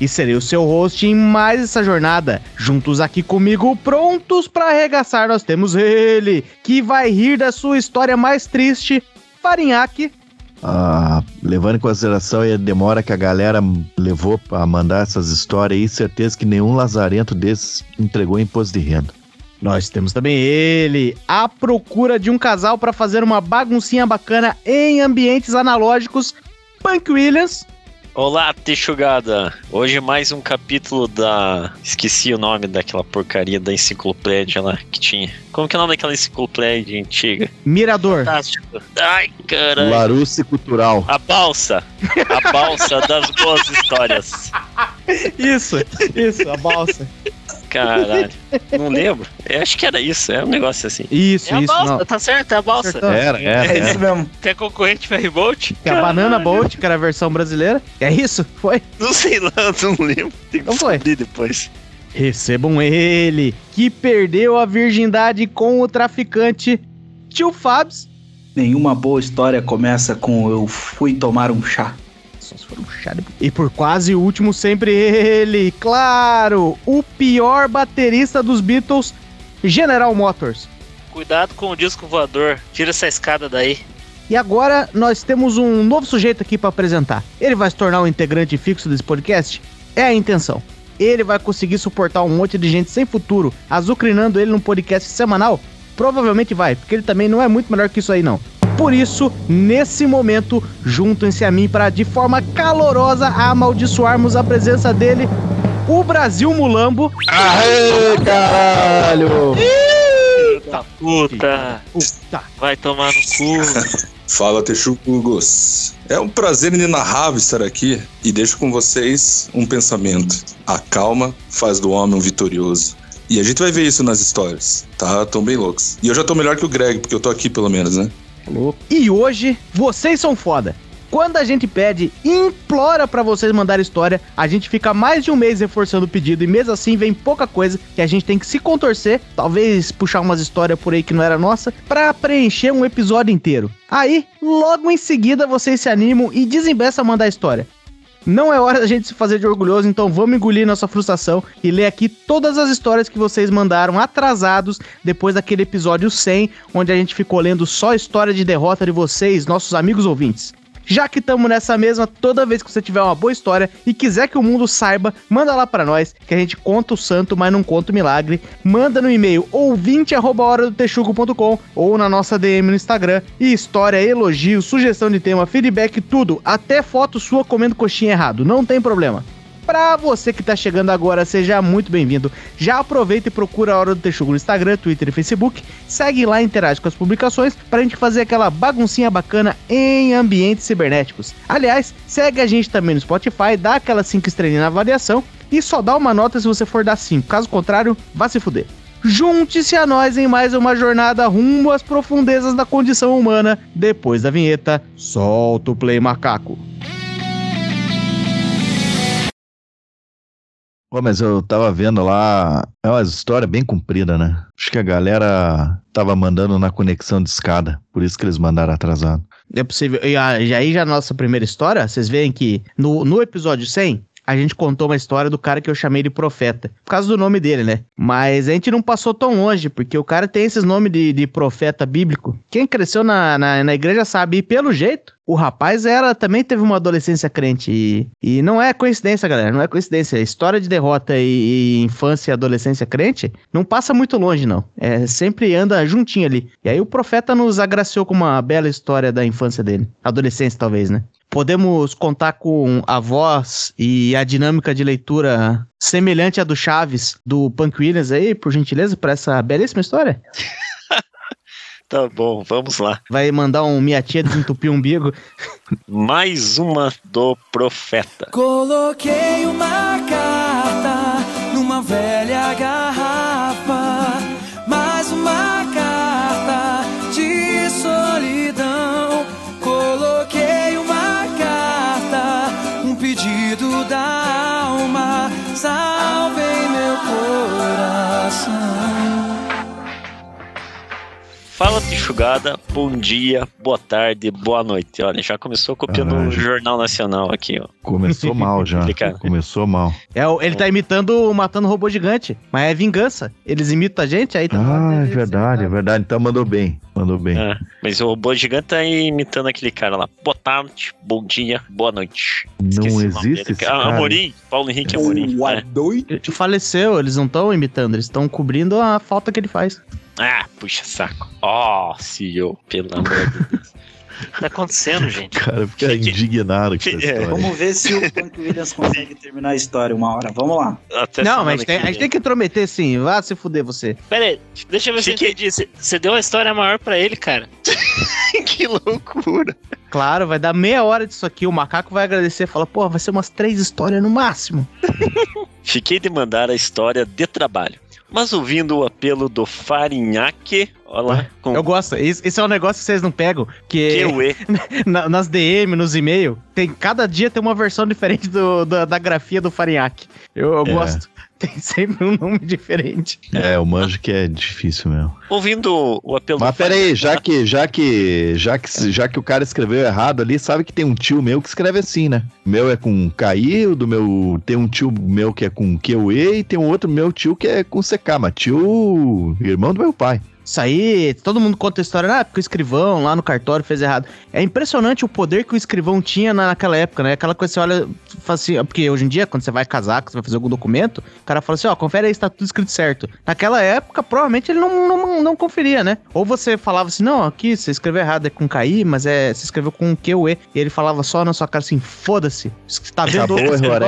e serei o seu host em mais essa jornada. Juntos aqui comigo, prontos para arregaçar, nós temos ele, que vai rir da sua história mais triste, Farinhaque. Ah, levando em consideração a demora que a galera levou para mandar essas histórias aí, certeza que nenhum lazarento desses entregou imposto de renda. Nós temos também ele, a procura de um casal para fazer uma baguncinha bacana em ambientes analógicos, Punk Williams. Olá, Texugada! Hoje mais um capítulo da. Esqueci o nome daquela porcaria da enciclopédia lá que tinha. Como que é o nome daquela enciclopédia antiga? Mirador. Fantástico. Ai, caralho. Larousse Cultural. A balsa. A balsa das boas histórias. Isso, isso, a balsa. Caralho. Não lembro. Eu acho que era isso. É um negócio assim. Isso, é isso. A balsa, não. tá certo, é a balsa. Acertou. Era, era. É era. isso mesmo. Tem a concorrente Ferryboat? Que é a Banana Boat, que era a versão brasileira. É isso? Foi? Não sei lá, não lembro. Tem que Não foi. depois. Recebam ele, que perdeu a virgindade com o traficante Tio Fabs. Nenhuma boa história começa com eu fui tomar um chá. Só se for chá de- E por quase último, sempre ele, claro, o pior baterista dos Beatles, General Motors. Cuidado com o disco voador. Tira essa escada daí. E agora nós temos um novo sujeito aqui para apresentar. Ele vai se tornar um integrante fixo desse podcast? É a intenção. Ele vai conseguir suportar um monte de gente sem futuro, azucrinando ele num podcast semanal? Provavelmente vai, porque ele também não é muito melhor que isso aí não. Por isso, nesse momento, juntem-se a mim para de forma calorosa amaldiçoarmos a presença dele, o Brasil Mulambo. Aê, caralho! Puta puta. Puta. Vai tomar no cu. Fala, Texugos. É um prazer inenarrável estar aqui e deixo com vocês um pensamento. A calma faz do homem um vitorioso. E a gente vai ver isso nas histórias, tá? Tão bem loucos. E eu já tô melhor que o Greg, porque eu tô aqui pelo menos, né? E hoje, vocês são foda. Quando a gente pede, implora pra vocês mandarem história, a gente fica mais de um mês reforçando o pedido e mesmo assim vem pouca coisa que a gente tem que se contorcer, talvez puxar umas histórias por aí que não era nossa, pra preencher um episódio inteiro. Aí, logo em seguida, vocês se animam e desembeçam a mandar história. Não é hora da gente se fazer de orgulhoso, então vamos engolir nossa frustração e ler aqui todas as histórias que vocês mandaram atrasados depois daquele episódio 100, onde a gente ficou lendo só história de derrota de vocês, nossos amigos ouvintes. Já que estamos nessa mesma, toda vez que você tiver uma boa história e quiser que o mundo saiba, manda lá pra nós, que a gente conta o santo, mas não conta o milagre. Manda no e-mail ouvinte@horadotexugo.com ou na nossa DM no Instagram. E história, elogio, sugestão de tema, feedback, tudo, até foto sua comendo coxinha errado, não tem problema. Pra você que tá chegando agora, seja muito bem-vindo. Já aproveita e procura a Hora do Texugo no Instagram, Twitter e Facebook. Segue lá e interage com as publicações pra gente fazer aquela baguncinha bacana em ambientes cibernéticos. Aliás, segue a gente também no Spotify, dá aquela 5 estrelinhas na avaliação e só dá uma nota se você for dar 5. Caso contrário, vá se fuder. Junte-se a nós em mais uma jornada rumo às profundezas da condição humana. Depois da vinheta, solta o play macaco. Pô, mas eu tava vendo lá, é uma história bem comprida, né? Acho que a galera tava mandando na conexão de escada, por isso que eles mandaram atrasado. É possível. E aí, já a nossa primeira história, vocês veem que no, no episódio 100, a gente contou uma história do cara que eu chamei de profeta. Por causa do nome dele, né? Mas a gente não passou tão longe, porque o cara tem esses nomes de, de profeta bíblico. Quem cresceu na, na, na igreja sabe, e pelo jeito, o rapaz era também teve uma adolescência crente. E, e não é coincidência, galera. Não é coincidência. História de derrota e, e infância e adolescência crente não passa muito longe, não. É sempre anda juntinho ali. E aí o profeta nos agraciou com uma bela história da infância dele. Adolescência, talvez, né? Podemos contar com a voz e a dinâmica de leitura semelhante à do Chaves, do Punk Williams aí, por gentileza, para essa belíssima história? Tá bom, vamos lá. Vai mandar um minha tia desentupir o umbigo. Mais uma do profeta. Coloquei uma carta numa velha garrafa. Fala Pichugada, bom dia, boa tarde, boa noite. Olha, já começou copiando Ah, o. Jornal Nacional aqui, ó. Começou mal já. Começou mal. É, o- ele tá imitando o Matando Robô Gigante, mas é vingança. Eles imitam a gente, aí tá. Ah, é verdade, é verdade. Então mandou bem. Mandou bem. É, mas o robô gigante tá imitando aquele cara lá. Boa tarde, bom dia, boa noite. Não Esqueci o nome existe esse Ah, cara. Amorim, Paulo Henrique Amorim. Boa É. noite. Faleceu, eles não estão imitando, eles estão cobrindo a falta que ele faz. Ah, puxa saco. Ó, CEO, pelo amor de Deus. O que tá acontecendo, gente? O cara fica indignado com essa É. história. Vamos ver se o Punk Williams consegue terminar a história uma hora. Vamos lá. Até não, mas tem- que a gente tem que intrometer sim. Vá se fuder você. Pera aí, deixa eu ver se Fique- entendi. Você- Você deu a história maior pra ele, cara. que loucura. Claro, vai dar meia hora disso aqui. O macaco vai agradecer e falar, pô, vai ser umas três histórias no máximo. Fiquei de mandar a história de trabalho. Mas ouvindo o apelo do Farinhaque, olha lá, com Eu gosto. Esse, é um negócio que vocês não pegam. Que na- nas DM, nos e-mails, tem, cada dia tem uma versão diferente do, da, da grafia do Farinhaque. Eu, eu É. gosto. Tem sempre um nome diferente. É, o manjo que é difícil mesmo. Ouvindo o apelo Mas do pera aí, já que, já que, já que, já que o cara escreveu errado ali, sabe que tem um tio meu que escreve assim, né? O meu é com KI, o do meu tem um tio meu que é com QE e tem um outro meu tio que é com CK, mas tio, irmão do meu pai. Isso aí, todo mundo conta a história, ah, porque o escrivão lá no cartório fez errado. É impressionante o poder que o escrivão tinha na- naquela época, né? Aquela coisa que você olha, fala assim, porque hoje em dia, quando você vai casar, que você vai fazer algum documento, o cara fala assim, ó, confere aí se tá tudo escrito certo. Naquela época, provavelmente ele não, não, não conferia, né? Ou você falava assim, não, aqui você escreveu errado, é com KI, mas é, você escreveu com QE. E ele falava só na sua cara assim, foda-se. Tá vendo Acabou o escrivão?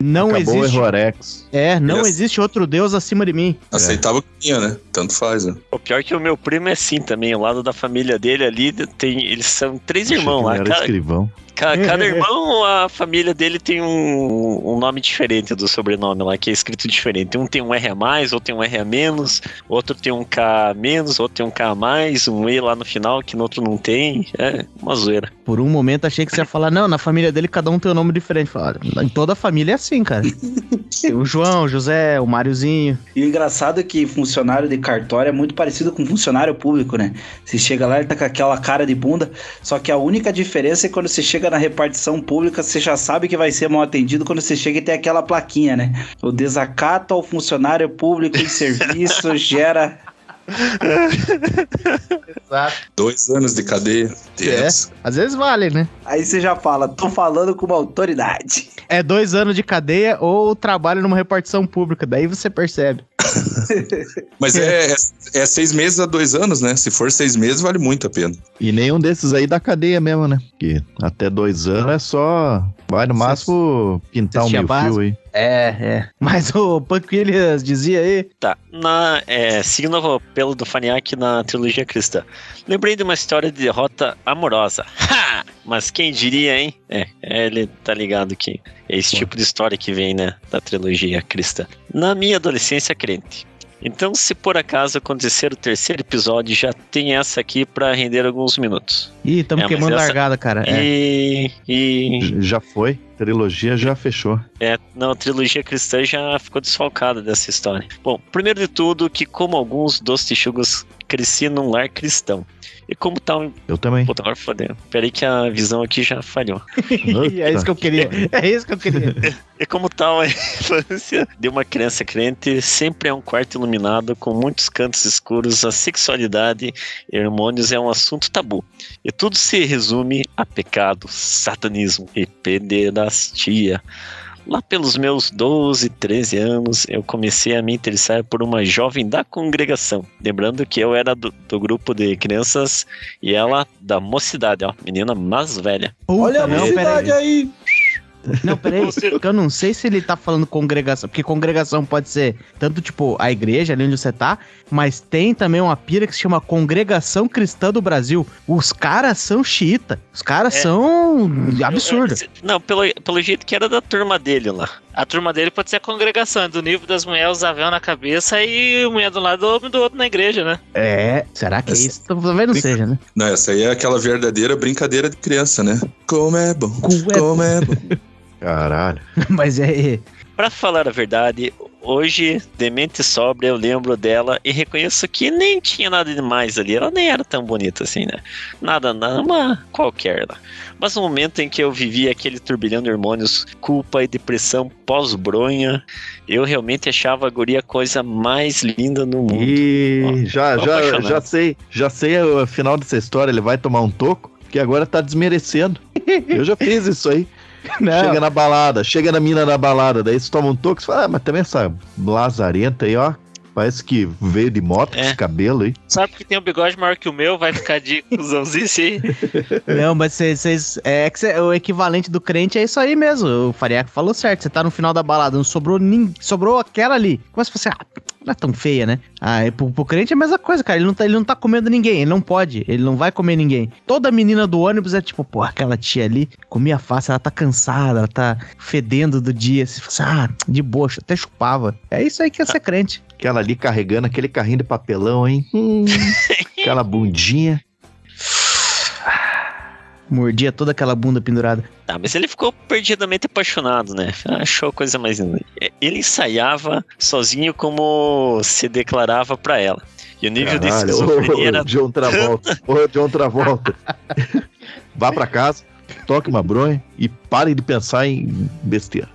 Não Acabou existe. o Errorex. É, não Ele- existe outro deus acima de mim. Aceitava o que tinha, né? Tanto faz, né? O pior é que o meu primo é assim também. O lado da família dele ali tem. Eles são três irmãos lá. Achei que ele Cada, Era escrivão. ca- cada irmão, a família dele tem um, um nome diferente do sobrenome lá, que é escrito diferente. Um tem um R a mais, outro tem um R a menos, outro tem um K a menos, outro tem um K a mais, um E lá no final, que no outro não tem. É uma zoeira. Por um momento achei que você ia falar, não, na família dele cada um tem um nome diferente. Falaram, em toda a família é assim, cara. o João, o José, o Máriozinho. E o engraçado é que funcionário de cartório é muito parecido com funcionário público, né? Você chega lá, ele tá com aquela cara de bunda, só que a única diferença é quando você chega na repartição pública, você já sabe que vai ser mal atendido quando você chega e tem aquela plaquinha, né? O desacato ao funcionário público em serviço gera. Exato. Dois anos de cadeia. Deus. Às vezes vale, né? Aí você já fala, tô falando com uma autoridade. É dois anos de cadeia ou trabalho numa repartição pública. Daí você percebe. Mas é, é, é seis meses a dois anos, né? Se for seis meses, vale muito a pena. E nenhum desses aí da cadeia mesmo, né? Porque até dois anos é só. Vai no máximo pintar um meio fio aí. É, é. Mas o Punk Williams dizia aí. Tá, na, é, seguindo o apelo do Faniac na trilogia cristã. Lembrei de uma história de derrota amorosa. Ha! Mas quem diria, hein? É, é, ele tá ligado que é esse tipo de história que vem, né, da trilogia cristã. Na minha adolescência crente. Então, se por acaso acontecer o terceiro episódio, já tem essa aqui pra render alguns minutos. Ih, tamo É, queimando essa- largada, cara. É. E, e J- Já foi. Trilogia já fechou. É, não, a trilogia cristã já ficou desfalcada dessa história. Bom, primeiro de tudo, que como alguns dos Tichugos, cresci num lar cristão. E como tal. Eu também. Puta, agora fodeu. Peraí que a visão aqui já falhou. é isso que eu queria. É isso que eu queria. E como tal, a infância de uma criança crente sempre é um quarto iluminado com muitos cantos escuros. A sexualidade e hormônios é um assunto tabu. E tudo se resume a pecado, satanismo e pederastia. Lá pelos meus 12, 13 anos, eu comecei a me interessar por uma jovem da congregação. Lembrando que eu era do, do grupo de crianças e ela da mocidade, ó, menina mais velha. Puta, Olha a não, velocidade peraí. aí. Não, peraí. porque eu não sei se ele tá falando congregação. Porque congregação pode ser tanto, tipo, a igreja ali onde você tá, mas tem também uma pira que se chama Congregação Cristã do Brasil. Os caras são xiita. Os caras É. são absurdo. Não, pelo, pelo jeito que era da turma dele lá. A turma dele pode ser a congregação, é do nível das mulheres usar véu na cabeça e mulher do lado, homem do outro na igreja, né? É, será que é Essa- isso? Talvez não seja, né? Não, essa aí é aquela verdadeira brincadeira de criança, né? Como é bom, Como é como é bom. Caralho. Mas é. Pra falar a verdade, hoje, demente sobra, eu lembro dela e reconheço que nem tinha nada demais ali. Ela nem era tão bonita assim, né? Nada, nada, uma qualquer lá. Mas no momento em que eu vivi aquele turbilhão de hormônios, culpa e depressão pós-bronha, eu realmente achava a guria a coisa mais linda no mundo. E já, tô já, apaixonado. já sei, já sei o final dessa história. Ele vai tomar um toco, que agora tá desmerecendo. Eu já fiz isso aí. Não. Chega na balada, chega na mina na balada, daí você toma um toque, você fala, ah, mas também essa lazarenta aí, ó. Parece que veio de moto com É. esse cabelo aí. Sabe que tem um bigode maior que o meu, vai ficar de cuzãozice aí. Não, mas vocês. É que cê- o equivalente do crente é isso aí mesmo. O Fariaco falou certo. Você tá no final da balada, não sobrou nem. Sobrou aquela ali. Começa a falar assim, ah, não é tão feia, né? Ah, e pro, pro crente é a mesma coisa, cara. Ele não, tá, ele não tá comendo ninguém, ele não pode, ele não vai comer ninguém. Toda menina do ônibus é tipo, pô, aquela tia ali comia fácil, ela tá cansada, ela tá fedendo do dia. Você fala assim, ah, de boa, até chupava. É isso aí que é ser crente. Aquela ali carregando aquele carrinho de papelão, hein? Hum, aquela bundinha. Mordia toda aquela bunda pendurada. Tá, mas ele ficou perdidamente apaixonado, né? Achou a coisa mais linda. Ele ensaiava sozinho como se declarava pra ela. E o nível de Caralho, esquizofrenia ô, era John Travolta. Ô, John Travolta. Vá pra casa, toque uma bronha e pare de pensar em besteira.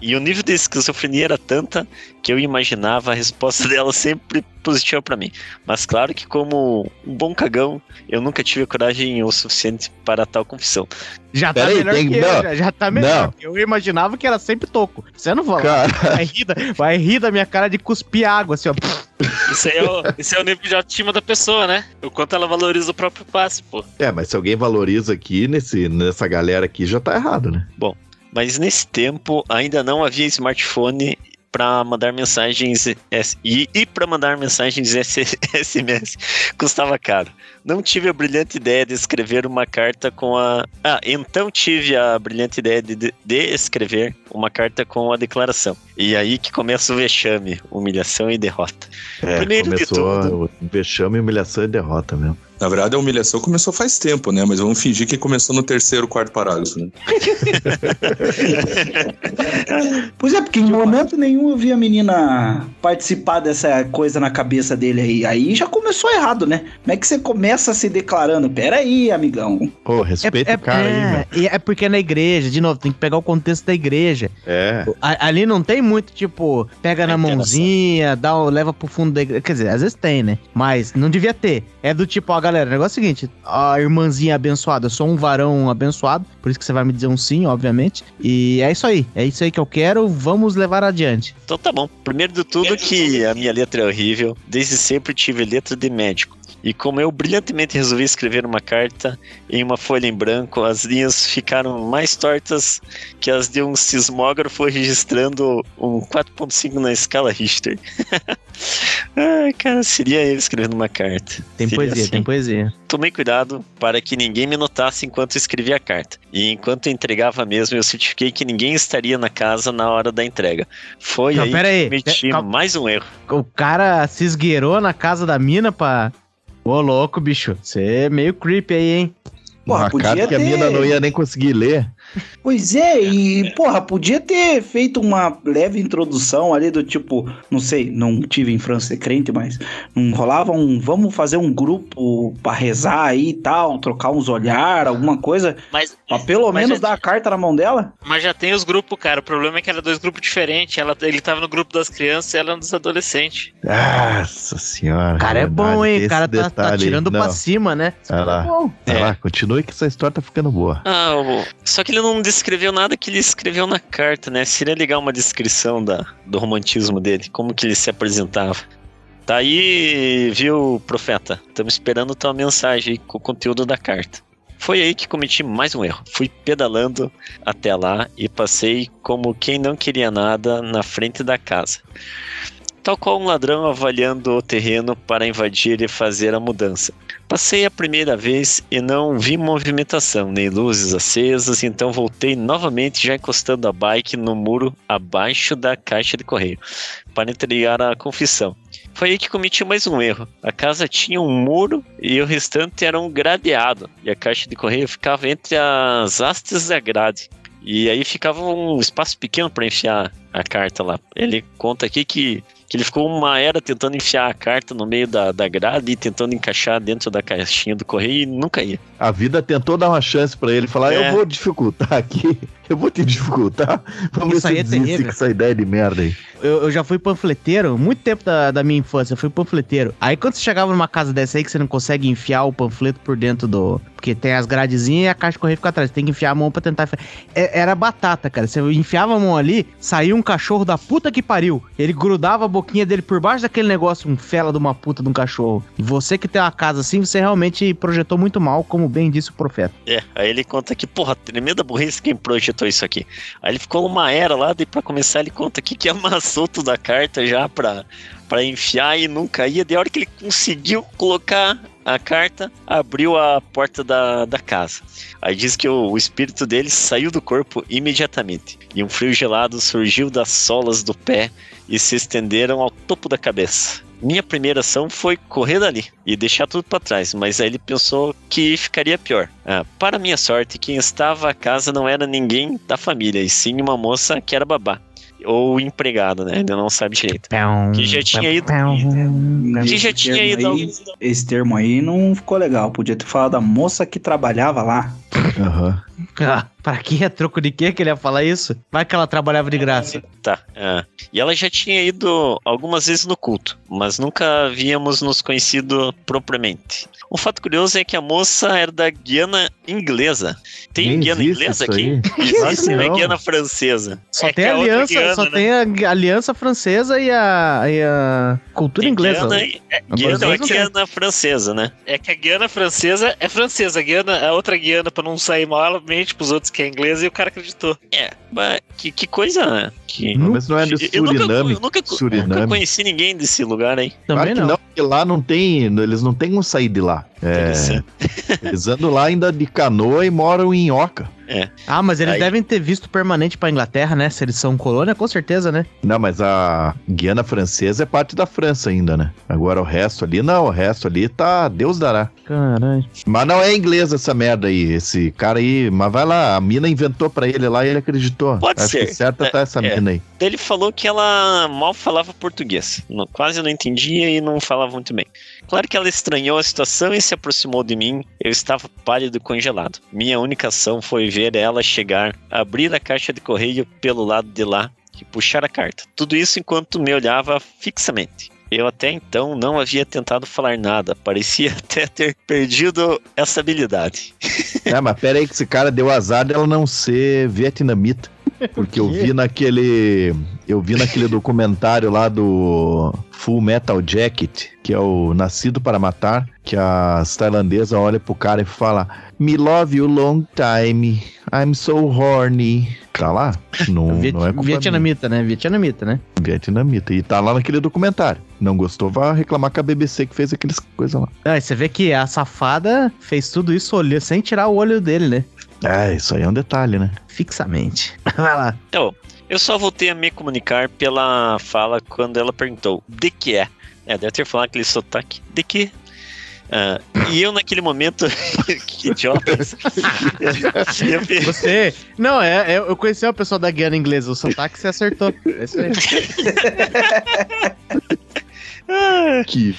E o nível de esquizofrenia era tanta que eu imaginava a resposta dela sempre positiva pra mim. Mas claro que como um bom cagão, eu nunca tive coragem o suficiente para tal confissão. Já tá Pera aí, melhor tem- que não, eu, já, já tá melhor. Eu imaginava que era sempre toco. Você não vai, Cara, vai, rir da, vai rir da minha cara de cuspir água, assim, ó. Isso aí é o, esse é o nível de autoestima da pessoa, né? O quanto ela valoriza o próprio passe, pô. é, mas se alguém valoriza aqui, nesse, nessa galera aqui, já tá errado, né? Mas nesse tempo ainda não havia smartphone para mandar mensagens e, e para mandar mensagens SMS custava caro. Não tive a brilhante ideia de escrever uma carta com a. Ah, então tive a brilhante ideia de, de, de escrever uma carta com a declaração. E aí que começa o vexame, humilhação e derrota. É, Primeiro de começou o vexame, humilhação e derrota mesmo. Na verdade, a humilhação começou faz tempo, né? Mas vamos fingir que começou no terceiro, quarto parágrafo, né? Pois é, porque em momento nenhum eu vi a menina participar dessa coisa na cabeça dele aí. Aí já começou errado, né? Como é que você começa se declarando? Pera aí, amigão. Ô, respeita o cara aí, é, velho. e é porque é na igreja, de novo, tem que pegar o contexto da igreja. É. A- ali não tem muito, tipo, pega na interação. mãozinha, dá, leva pro fundo da igreja. Quer dizer, às vezes tem, né? Mas não devia ter. É do tipo, ó, galera, o negócio é o seguinte: a irmãzinha abençoada, eu sou um varão abençoado, por isso que você vai me dizer um sim, obviamente. E é isso aí, é isso aí que eu quero, vamos levar adiante. Então tá bom. Primeiro de tudo que a minha letra é horrível. Desde sempre tive letra de médico. E como eu brilhantemente resolvi escrever uma carta em uma folha em branco, as linhas ficaram mais tortas que as de um sismógrafo registrando um 4.5 na escala Richter. Ai, cara, seria eu escrevendo uma carta. Tem Seria poesia, assim. tem poesia. Tomei cuidado para que ninguém me notasse enquanto escrevia a carta. E enquanto entregava mesmo, eu certifiquei que ninguém estaria na casa na hora da entrega. Foi Não, aí pera aí. que cometi Calma. mais um erro. O cara se esgueirou na casa da mina pra. Ô, louco, bicho. Você é meio creepy aí, hein? Porra, uma podia carta que a mina não ia nem conseguir ler. Pois é, e porra, podia ter feito uma leve introdução ali do tipo, não sei, não tive infância crente, mas não rolava um, vamos fazer um grupo pra rezar aí e tal, trocar uns olhar, alguma coisa, Mas, pra pelo Mas menos dar a carta na mão dela? mas já tem os grupos, cara. O problema é que era dois grupos diferentes. Ela, ele tava no grupo das crianças e ela é dos adolescentes. Nossa senhora. O cara é bom, hein? O cara tá, tá tirando pra Não, cima, né? Vai lá. Bom. Vai É. lá, continue que essa história tá ficando boa. Ah, o- só que ele não descreveu nada que ele escreveu na carta, né? Seria legal uma descrição da, do romantismo dele, como que ele se apresentava. Tá aí, viu, profeta? Estamos esperando tua mensagem aí com o conteúdo da carta. Foi aí que cometi mais um erro. Fui pedalando até lá e passei como quem não queria nada na frente da casa. Tal qual um ladrão avaliando o terreno para invadir e fazer a mudança. Passei a primeira vez e não vi movimentação, nem luzes acesas, então voltei novamente já encostando a bike no muro abaixo da caixa de correio, para entregar a confissão. Foi aí que cometi mais um erro. A casa tinha um muro e o restante era um gradeado, e a caixa de correio ficava entre as hastes da grade. E aí ficava um espaço pequeno para enfiar a carta lá. Ele conta aqui que, que ele ficou uma era tentando enfiar a carta no meio da, da grade e tentando encaixar dentro da caixinha do correio e nunca ia. A vida tentou dar uma chance pra ele, falar, É. eu vou dificultar aqui, eu vou te dificultar. Vamos Isso ver se é com essa ideia de merda aí. Eu, eu já fui panfleteiro, muito tempo da, da minha infância, eu fui panfleteiro. Aí quando você chegava numa casa dessa aí que você não consegue enfiar o panfleto por dentro do. Porque tem as gradezinhas e a caixa de correio fica atrás. Você tem que enfiar a mão pra tentar. É- era batata, cara. Você enfiava a mão ali, saía um cachorro da puta que pariu. Ele grudava a boquinha dele por baixo daquele negócio, um fela de uma puta de um cachorro. E você que tem uma casa assim, você realmente projetou muito mal, como bem disse o profeta. É, aí ele conta que, porra, tremenda burrice quem projetou isso aqui. Aí ele ficou uma era lá, daí pra começar ele conta aqui que amassou toda a carta já pra, pra enfiar e nunca ia. De hora que ele conseguiu colocar a carta, abriu a porta da, da casa. Aí diz que o, o espírito dele saiu do corpo imediatamente. E um frio gelado surgiu das solas do pé e se estenderam ao topo da cabeça. Minha primeira ação foi correr dali e deixar tudo para trás, mas aí ele pensou que ficaria pior. Ah, para minha sorte, quem estava à casa não era ninguém da família, e sim uma moça que era babá. Ou empregada, né? Ainda não sabe direito. Que já tinha ido. Que já tinha ido. aí- Esse termo aí não ficou legal. Podia ter falado da moça que trabalhava lá. Aham. Ah, pra que é troco de quê que ele ia falar isso? Vai que ela trabalhava de graça. Tá. ah. E ela já tinha ido algumas vezes no culto, mas nunca havíamos nos conhecido propriamente. Um fato curioso é que a moça era da Guiana inglesa. Tem Nem Guiana inglesa aqui? Existe? Não. Guiana francesa. Só É tem a é aliança, Guiana, só né? tem a aliança francesa e a, e a cultura Tem inglesa. Guiana, é, Guiana é não Guiana francesa, né? É que a Guiana francesa é francesa. A, Guiana, a outra Guiana, pra não sair mal, ela mente pros outros que é inglesa e o cara acreditou. É, mas que, que coisa, né? Que... Mas não é de Eu nunca, Suriname. eu nunca, Suriname. nunca conheci ninguém desse lugar aí. Também Claro que não. porque lá não tem, eles não têm como sair de lá. É, eles andam lá ainda de canoa e moram em Oca. Ah, mas eles Aí- devem ter visto permanente pra Inglaterra, né? Se eles são colônia, com certeza, né? Não, mas a Guiana Francesa é parte da França ainda, né? Agora o resto ali, não, o resto ali tá, Deus dará. Caralho. Mas não é inglês essa merda aí, esse cara aí, mas vai lá, a mina inventou pra ele lá e ele acreditou. Pode Acho ser. que certa tá essa É. ele falou que ela mal falava português. Não- quase não entendia e não falava muito bem. Claro que ela estranhou a situação e se aproximou de mim. Eu estava pálido e congelado. Minha única ação foi ver ela chegar, abrir a caixa de correio pelo lado de lá e puxar a carta. Tudo isso enquanto me olhava fixamente. Eu até então não havia tentado falar nada, parecia até ter perdido essa habilidade. É, mas pera aí que esse cara deu azar dela não ser vietnamita. Porque eu vi naquele. Eu vi naquele documentário lá do Full Metal Jacket, que é o Nascido para Matar, que as tailandesas olham pro cara e fala Me love you long time, I'm so horny. Tá lá? Não, Viet- não é culpa Vietnamita, né? Vietnamita, né? minha. Vietnamita. E tá lá naquele documentário. Não gostou, vai reclamar com a BBC que fez aqueles coisas lá. Ah, e você vê que a safada fez tudo isso olhando, sem tirar o olho dele, né? É, isso aí é um detalhe, né? Fixamente. Vai lá. Então, eu só voltei a me comunicar pela fala quando ela perguntou de que é. É, deve ter falado aquele sotaque. De que? Ah, e eu naquele momento. que idiota. Você. Não, é, é- eu conheci uma pessoa da Guiana inglesa, o sotaque você acertou. É isso aí. Que.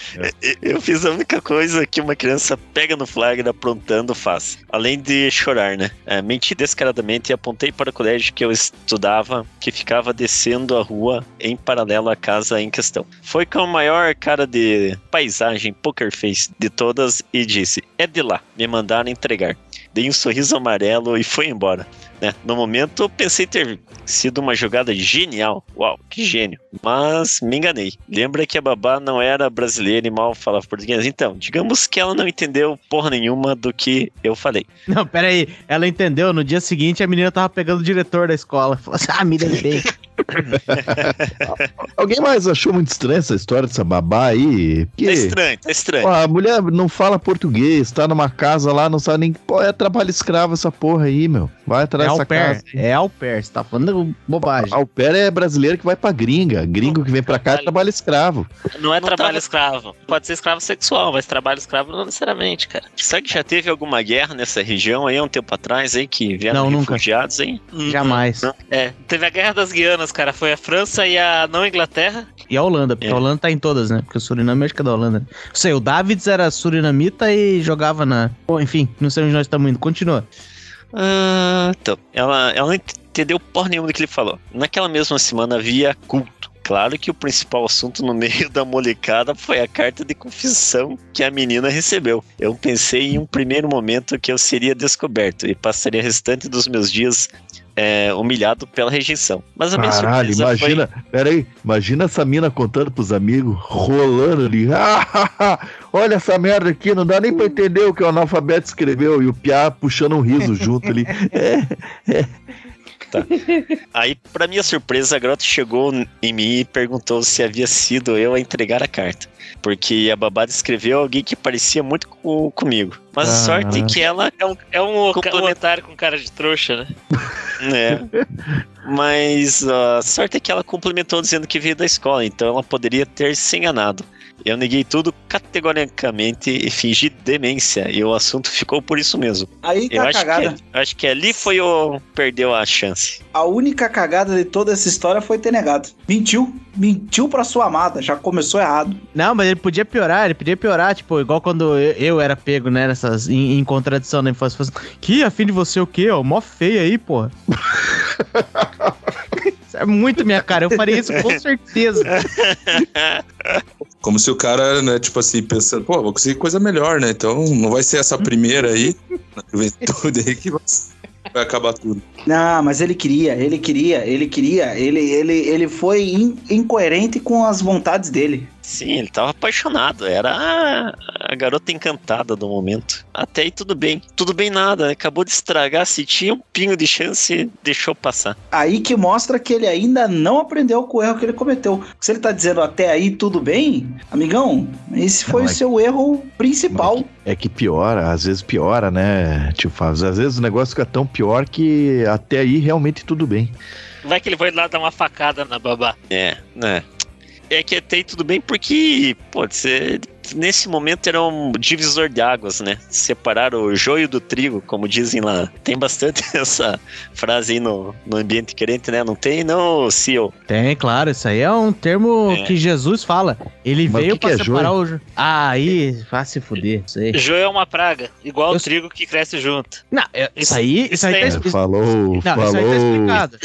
eu fiz a única coisa que uma criança pega no flagra aprontando faz. Além de chorar, né? Ah, menti descaradamente e apontei para o colégio que eu estudava, que ficava descendo a rua em paralelo à casa em questão. Foi com a maior cara de paisagem poker face de todas e disse: É de lá, me mandaram entregar. Dei um sorriso amarelo e foi embora. né? No momento, eu pensei ter sido uma jogada genial. Uau, que gênio. Mas me enganei. Lembra que a babá não era brasileira e mal falava português? Então, digamos que ela não entendeu porra nenhuma do que eu falei. Não, pera aí. Ela entendeu. No dia seguinte, a menina tava pegando o diretor da escola. Falou assim: ah, me dei bem. Alguém mais achou muito estranha essa história dessa babá aí? Tá estranho, tá estranho. pô, a mulher não fala português, tá numa casa lá, não sabe nem. Pô, é trabalho escravo essa porra aí, meu. Vai É atrás dessa au pair. casa. É au pair. Você tá falando bobagem. Au pair é brasileiro que vai pra gringa. Gringo que vem pra cá é trabalho escravo. Não é Não trabalho escravo. Pode ser escravo sexual, mas trabalho escravo não necessariamente, cara. Será que já teve alguma guerra nessa região aí há um tempo atrás aí que vieram Não, nunca. refugiados aí? Jamais. É, teve a Guerra das Guianas, cara. Foi a França e a não Inglaterra. E a Holanda, porque É. a Holanda tá em todas, né? Porque o Suriname acho que é da Holanda. Não sei, o Davids era surinamita e jogava na. Bom, enfim, não sei onde nós estamos indo. Continua. Ah, então, ela, ela não entendeu porra nenhuma do que ele falou. Naquela mesma semana havia culto. Claro que o principal assunto no meio da molecada foi a carta de confissão que a menina recebeu. Eu pensei em um primeiro momento que eu seria descoberto e passaria o restante dos meus dias é, humilhado pela rejeição. Mas a minha Caralho, surpresa foi... imagina. Pera aí, imagina essa mina contando pros amigos, rolando ali. Ah, olha essa merda aqui, não dá nem pra entender o que o analfabeto escreveu. E o Piá puxando um riso junto ali. É, Aí, pra minha surpresa, a Grota chegou em mim e perguntou se havia sido eu a entregar a carta. Porque a babá descreveu alguém que parecia muito co- comigo. Mas a sorte é que ela É um, é um Complementar. com cara de trouxa, né? É. Mas a sorte é que ela complementou dizendo que veio da escola, então ela poderia ter se enganado. Eu neguei tudo categoricamente e fingi demência, e o assunto ficou por isso mesmo. Aí tá Eu a acho cagada. que, acho que ali foi o. perdeu a chance. A única cagada de toda essa história foi ter negado. Mentiu. Mentiu pra sua amada. Já começou errado. Não, mas ele podia piorar, ele podia piorar, tipo, igual quando eu, eu era pego, né, nessas, em, em contradição na infância. Fosse, que afim de você o quê, ó? Mó feia aí, porra. É muito minha cara, eu faria isso com certeza. Como se o cara, né, tipo assim, pensando, pô, vou conseguir coisa melhor, né? Então não vai ser essa primeira aí, na juventude aí, que vai vai acabar tudo. Não, mas ele queria, ele queria, ele queria. Ele, ele, ele foi in- incoerente com as vontades dele. Sim, ele tava apaixonado, era a, garota encantada do momento. Até aí tudo bem. Tudo bem nada, né? acabou de estragar, se tinha um pingo de chance, deixou passar. Aí que mostra que ele ainda não aprendeu com o erro que ele cometeu. Se ele tá dizendo até aí tudo bem, amigão, esse foi Não, o é seu erro principal. é que piora, às vezes piora, né, tio Fábio? Às vezes o negócio fica tão pior que até aí realmente tudo bem. Vai que ele vai lá dar uma facada na babá. É, né? É que até aí tudo bem porque, pode ser. Nesse momento era um divisor de águas, né? Separar o joio do trigo, como dizem lá. Tem bastante essa frase aí no, no ambiente crente, né? Não tem, não, CEO. Tem, claro, isso aí é um termo É. que Jesus fala. Ele Mas veio que que pra é separar o. jo- Ah, aí, vai se fuder, isso aí. Joio é uma praga, igual Eu- o trigo que cresce junto. Não, é- isso aí, isso aí tá É, expli- Falou, Não, isso aí tá falou explicado.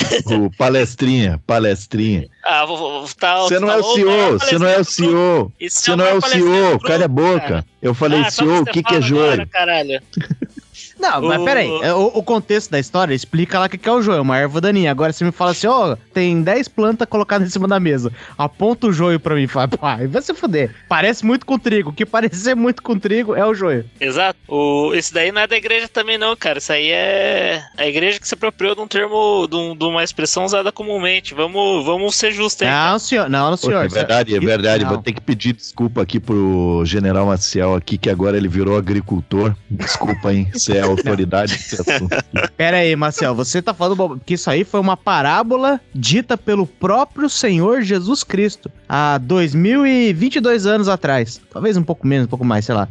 o palestrinha, palestrinha. Ah, vou, vou tá, Você não tá é o CEO, maior você não é o. CEO. Isso Você é não é o CEO, do calha a boca. Eu falei Ah, CEO, o que que é joelho? Caralho. Não, mas O- peraí, é, o, o contexto da história explica lá o que que é o joio, uma erva daninha. Agora você me fala assim, ó, tem 10 plantas colocadas em cima da mesa. Aponta o joio pra mim, fala, pai, vai se fuder. Parece muito com trigo, o que parecer muito com trigo é o joio. Exato. O, esse daí não é da igreja também, não, cara. Isso aí é a igreja que se apropriou de um termo, de, um- de uma expressão usada comumente. Vamos, vamos ser justos aí. Não, senhor, não, não, Pô, senhor. é verdade, é Isso- verdade. não. Vou ter que pedir desculpa aqui pro General Maciel aqui, que agora ele virou agricultor. Desculpa, hein? É a autoridade desse assunto. Pera aí, Marcel, você tá falando que isso aí foi uma parábola dita pelo próprio Senhor Jesus Cristo há 2022 anos atrás. Talvez um pouco menos, um pouco mais, sei lá.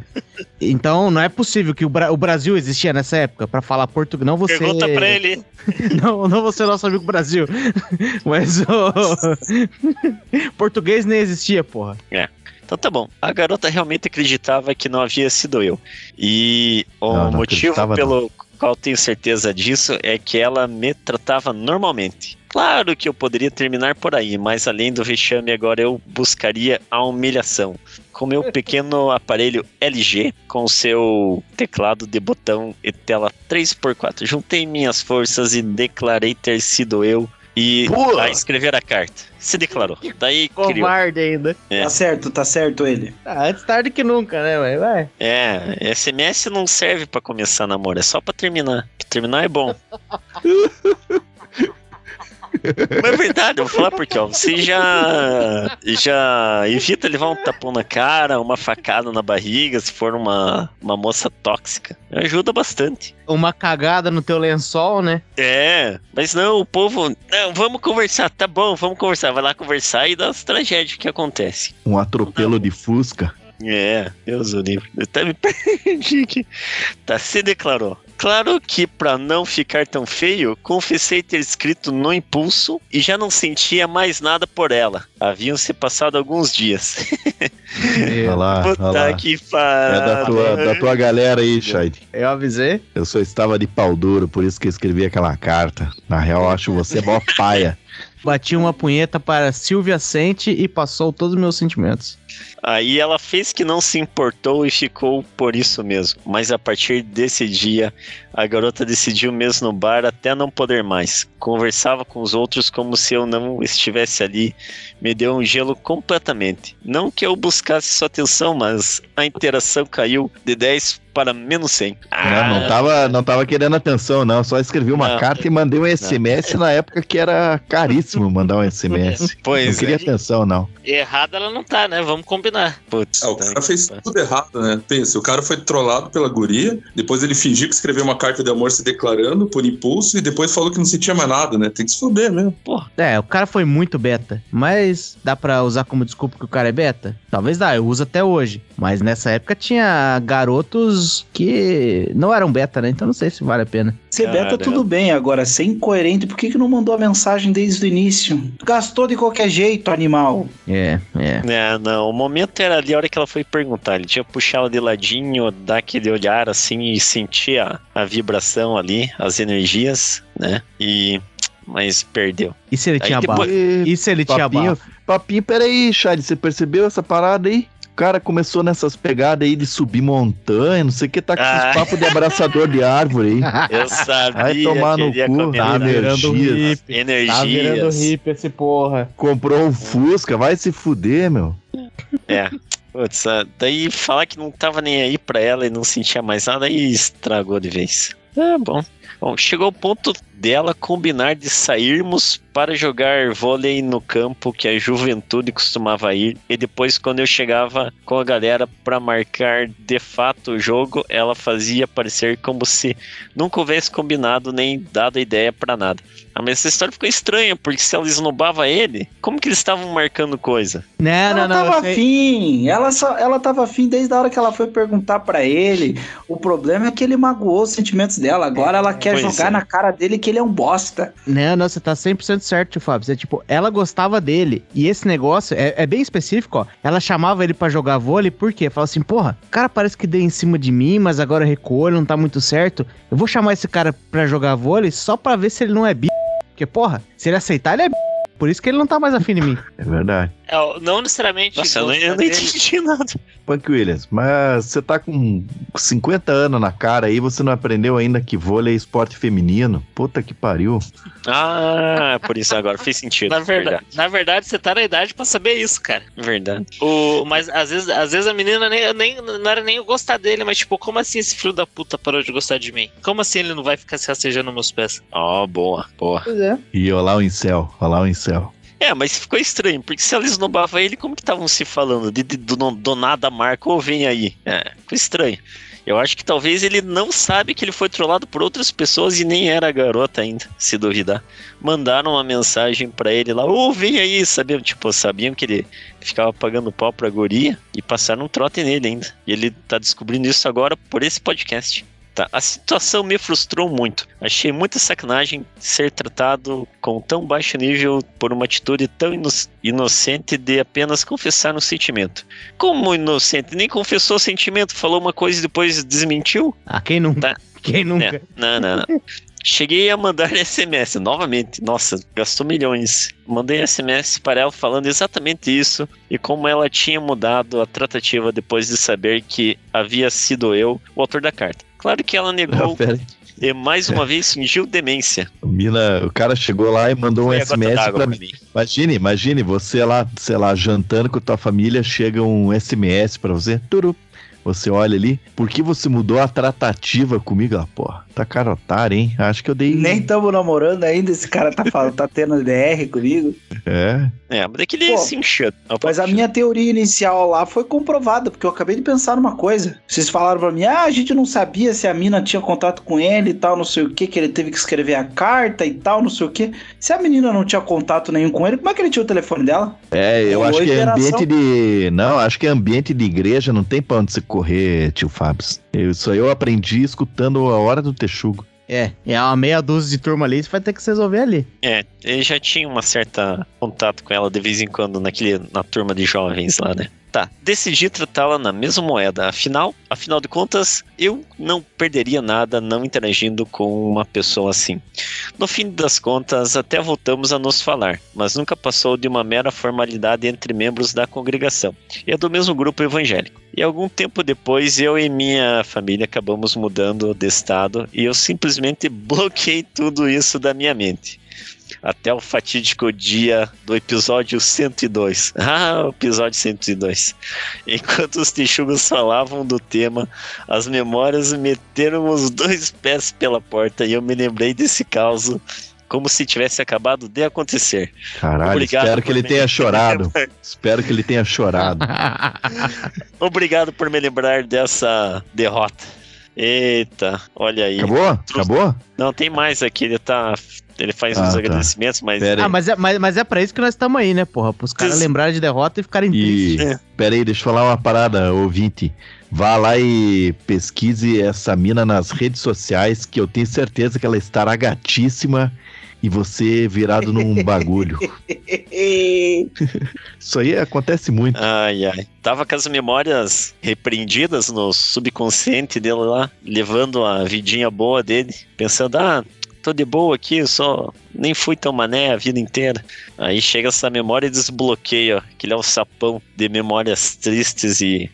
Então, não é possível que o, Bra- o Brasil existia nessa época pra falar português. Não você. Pergunta pra ele. Não, não você, nosso amigo Brasil. Mas o. português nem existia, porra. Então tá bom. A garota realmente acreditava que não havia sido eu. E o Não, não motivo pelo qual tenho certeza disso é que ela me tratava normalmente. Claro que eu poderia terminar por aí, mas além do vexame, agora eu buscaria a humilhação. Com meu pequeno aparelho LG, com seu teclado de botão e tela 3x4, juntei minhas forças e declarei ter sido eu e a escrever a carta. Se declarou. Daí criou. Covarde ainda. É. Tá certo, tá certo ele. Ah, antes tarde que nunca, né, vai? vai. É, SMS não serve pra começar namoro, é só pra terminar. Pra terminar é bom. Mas é verdade, eu vou falar porque, ó, você já, já evita levar um tapão na cara, uma facada na barriga, se for uma, uma moça tóxica. Ajuda bastante. Uma cagada no teu lençol, né? É, mas não, o povo. Não, vamos conversar, tá bom, vamos conversar. Vai lá conversar e das tragédias que acontecem. Um atropelo de Fusca. É, Deus o livre. Eu até me perdi aqui. Tá, se declarou. Claro que para não ficar tão feio, confessei ter escrito no impulso e já não sentia mais nada por ela. Haviam se passado alguns dias. Olha lá, olha Puta lá. que É pariu. da tua, da tua galera aí, Shade. Eu avisei. Eu só estava de pau duro, por isso que eu escrevi aquela carta. Na real, eu acho você mó paia. Bati uma punheta para Silvia Sente e passou todos os meus sentimentos. Aí ela fez que não se importou e ficou por isso mesmo. Mas a partir desse dia, a garota decidiu mesmo no bar até não poder mais. Conversava com os outros como se eu não estivesse ali. Me deu um gelo completamente. Não que eu buscasse sua atenção, mas a interação caiu de 10 para menos 100. Né? Não, tava, não tava querendo atenção, não. Só escrevi uma Não. carta e mandei um SMS na época que era caríssimo mandar um SMS. Não Pois queria é. atenção, não. Errada ela não tá, né? Vamos combinar. Putz, Ah, o tá. cara fez tudo errado, né? Pensa, o cara foi trollado pela guria, depois ele fingiu que escreveu uma carta de amor se declarando por impulso e depois falou que não sentia mais nada, né? Tem que se fuder mesmo. É, o cara foi muito beta. Mas dá pra usar como desculpa que o cara é beta? Talvez dá, eu uso até hoje. Mas nessa época tinha garotos que não eram beta, né? Então não sei se vale a pena. Ser beta Caramba. tudo bem, agora ser incoerente, por que, que não mandou a mensagem desde o início? Gastou de qualquer jeito, animal. É, é. É, não, o momento era ali a hora que ela foi perguntar. Ele tinha que puxar ela de ladinho, dar aquele olhar assim e sentir a, a vibração ali, as energias, né? E. Mas perdeu. E se ele Aí tinha depois-? E, se ele tinha papinho, bafo? papinho, peraí, Shade, você percebeu essa parada aí? O cara começou nessas pegadas aí de subir montanha, não sei o que, tá com Ah. esses papos de abraçador de árvore aí. Eu sabia Vai tomar no cu, combinar tá virando energias. hippie. Tá virando energias. hippie esse porra. Comprou um Fusca, vai se fuder, meu. É. Putz, ah, daí falar que não tava nem aí pra ela e não sentia mais nada e estragou de vez. É bom. Bom, chegou o ponto dela combinar de sairmos para jogar vôlei no campo que a juventude costumava ir. E depois, quando eu chegava com a galera para marcar de fato o jogo, ela fazia parecer como se nunca houvesse combinado nem dado ideia para nada. Ah, mas essa história ficou estranha, porque se ela esnobava ele, como que eles estavam marcando coisa? Não, ela não, não. tava afim, ela, só, ela tava afim desde a hora que ela foi perguntar pra ele. O problema é que ele magoou os sentimentos dela. Agora ela quer Pois jogar é. na cara dele que ele é um bosta. Não, não, você tá 100% certo, Fábio. Você, tipo, ela gostava dele. E esse negócio é, é bem específico, ó. Ela chamava ele pra jogar vôlei, por quê? Fala assim, porra, o cara parece que deu em cima de mim, mas agora recuou, ele não tá muito certo. Eu vou chamar esse cara pra jogar vôlei só pra ver se ele não é bi. Porque, porra, se ele aceitar, ele é bi. Por isso que ele não tá mais afim de mim. É verdade. É, não necessariamente. Nossa, eu não, eu não entendi nada. Punk Williams, mas você tá com 50 anos na cara aí, você não aprendeu ainda que vôlei é esporte feminino? Puta que pariu. Ah, por isso agora fez sentido. Na verdade, na verdade, você tá na idade pra saber isso, cara. Verdade. O, mas às vezes, às vezes a menina nem, nem, não era nem eu gostar dele, mas tipo, como assim esse filho da puta parou de gostar de mim? Como assim ele não vai ficar se rastejando meus pés? Ó, boa, boa. Pois é. E olha lá o incel, olha lá o incel. É, mas ficou estranho, porque se ela esnobava ele, como que estavam se falando? De, de- do, do nada marca ou vem aí? É, ficou estranho. Eu acho que talvez ele não sabe que ele foi trollado por outras pessoas e nem era garota ainda, se duvidar. Mandaram uma mensagem pra ele lá, ô, vem aí, sabiam? Tipo, sabiam que ele ficava pagando pau pra guria e passaram um trote nele ainda. E ele tá descobrindo isso agora por esse podcast. Tá, a situação me frustrou muito. Achei muita sacanagem ser tratado com tão baixo nível por uma atitude tão ino- inocente de apenas confessar um sentimento. Como inocente? Nem confessou o sentimento, falou uma coisa e depois desmentiu? Ah, quem nunca? Tá. Quem nunca? É, não, não, não. Cheguei a mandar SMS novamente. Nossa, gastou milhões. Mandei SMS para ela falando exatamente isso e como ela tinha mudado a tratativa depois de saber que havia sido eu o autor da carta. Claro que ela negou aí. e mais uma vez fingiu demência. Mina, o cara chegou lá e mandou um Foi SMS pra mim. Imagine, imagine, você lá, sei lá, jantando com tua família, chega um SMS pra você. Turu. Você olha ali, por que você mudou a tratativa comigo? Ah, porra, tá cara otário, hein? Acho que eu dei. Nem tamo namorando ainda, esse cara tá falando, tá tendo DR comigo. É. É, mas daquele Pô, se encheu. Mas a minha teoria inicial lá foi comprovada, porque eu acabei de pensar numa coisa. Vocês falaram pra mim, ah, a gente não sabia se a mina tinha contato com ele e tal, não sei o que, que ele teve que escrever a carta e tal, não sei o que. Se a menina não tinha contato nenhum com ele, como é que ele tinha o telefone dela? É, eu acho que é ambiente de. Não, acho que é ambiente de igreja, não tem pra onde você correr, tio Fábio. Eu- Isso aí eu aprendi escutando a hora do texugo. É, é uma meia dúzia de turma ali, você vai ter que se resolver ali. É, ele já tinha uma certa contato com ela de vez em quando naquele, na turma de jovens lá, né? Tá, decidi tratá-la na mesma moeda. Afinal, afinal de contas, eu não perderia nada não interagindo com uma pessoa assim. No fim das contas, até voltamos a nos falar, mas nunca passou de uma mera formalidade entre membros da congregação e é do mesmo grupo evangélico. E algum tempo depois, eu e minha família acabamos mudando de estado e eu simplesmente bloqueei tudo isso da minha mente. Até o fatídico dia do episódio 102. Ah, episódio 102. Enquanto os texugos falavam do tema, as memórias meteram os dois pés pela porta e eu me lembrei desse caos como se tivesse acabado de acontecer. Caralho, Obrigado espero que ele tenha chorado. espero que ele tenha chorado. Obrigado por me lembrar dessa derrota. Eita, olha aí. Acabou? Acabou? Não, tem mais aqui, ele tá. Ele faz Ah, uns tá. agradecimentos, mas. Pera aí. Ah, mas é, mas, mas é pra isso que nós estamos aí, né, porra? Pros caras Des- lembrarem de derrota e ficarem E. tristes. Pera aí, deixa eu falar uma parada, ouvinte. Vá lá e pesquise essa mina nas redes sociais, que eu tenho certeza que ela estará gatíssima e você virado num bagulho. Isso aí acontece muito. Ai, ai. Tava com as memórias repreendidas no subconsciente dele lá, levando a vidinha boa dele, pensando, ah, tô de boa aqui, só nem fui tão mané a vida inteira. Aí chega essa memória e desbloqueia, ó, aquele alçapão de memórias tristes e.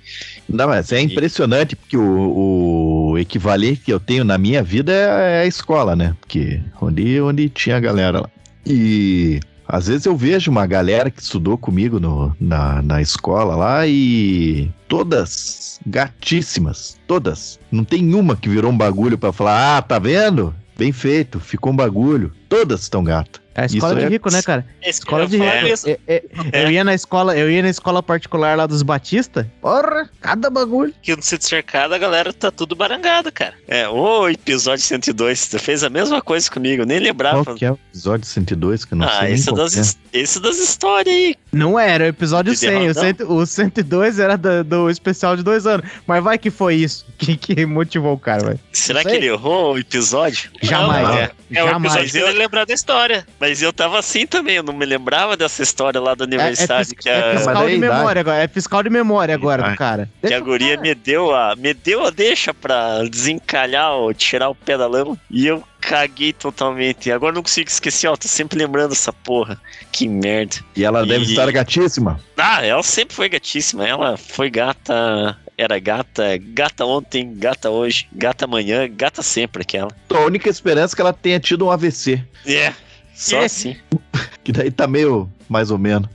Não, mas é impressionante, porque o, o equivalente que eu tenho na minha vida é a escola, né? Porque onde, onde tinha a galera lá. E às vezes eu vejo uma galera que estudou comigo no, na, na escola lá e todas gatíssimas, todas. Não tem uma que virou um bagulho pra falar, ah, tá vendo? Bem feito, ficou um bagulho. Todas estão gatas. É a escola Isso de é- rico, né, cara? Escola de É, rico. É, é, Eu ia na escola, eu ia na escola particular lá dos Batista. Porra, cada bagulho. Que no sítio cercado a galera tá tudo barangada, cara. É, o episódio 102, você fez a mesma coisa comigo, eu nem lembrava. Qual que é o episódio 102 que eu não ah, sei nem esse, das, é. esse das histórias aí. Não era, o episódio De 100. O, cento, o 102 era do, do especial de dois anos. Mas vai que foi isso que, que motivou o cara, vai. Será que ele errou o episódio? Jamais. Não, é, é. É o episódio dele lembrar da história. Mas eu tava assim também, eu não me lembrava dessa história lá do É, é, aniversário que, é a, Mas fiscal de dá. memória agora. É fiscal de memória agora do cara. que a guria cara. me deu a. Me deu a deixa pra desencalhar ou tirar o pé da lama. E eu caguei totalmente. Agora não consigo esquecer, ó. Tô sempre lembrando essa porra. Que merda. E ela deve E- estar gatíssima. Ah, ela sempre foi gatíssima. Ela foi gata. Era gata, gata ontem, gata hoje, gata amanhã, gata sempre aquela. A única esperança é que ela tenha tido um AVC. É. Só É. assim. Que daí tá meio mais ou menos.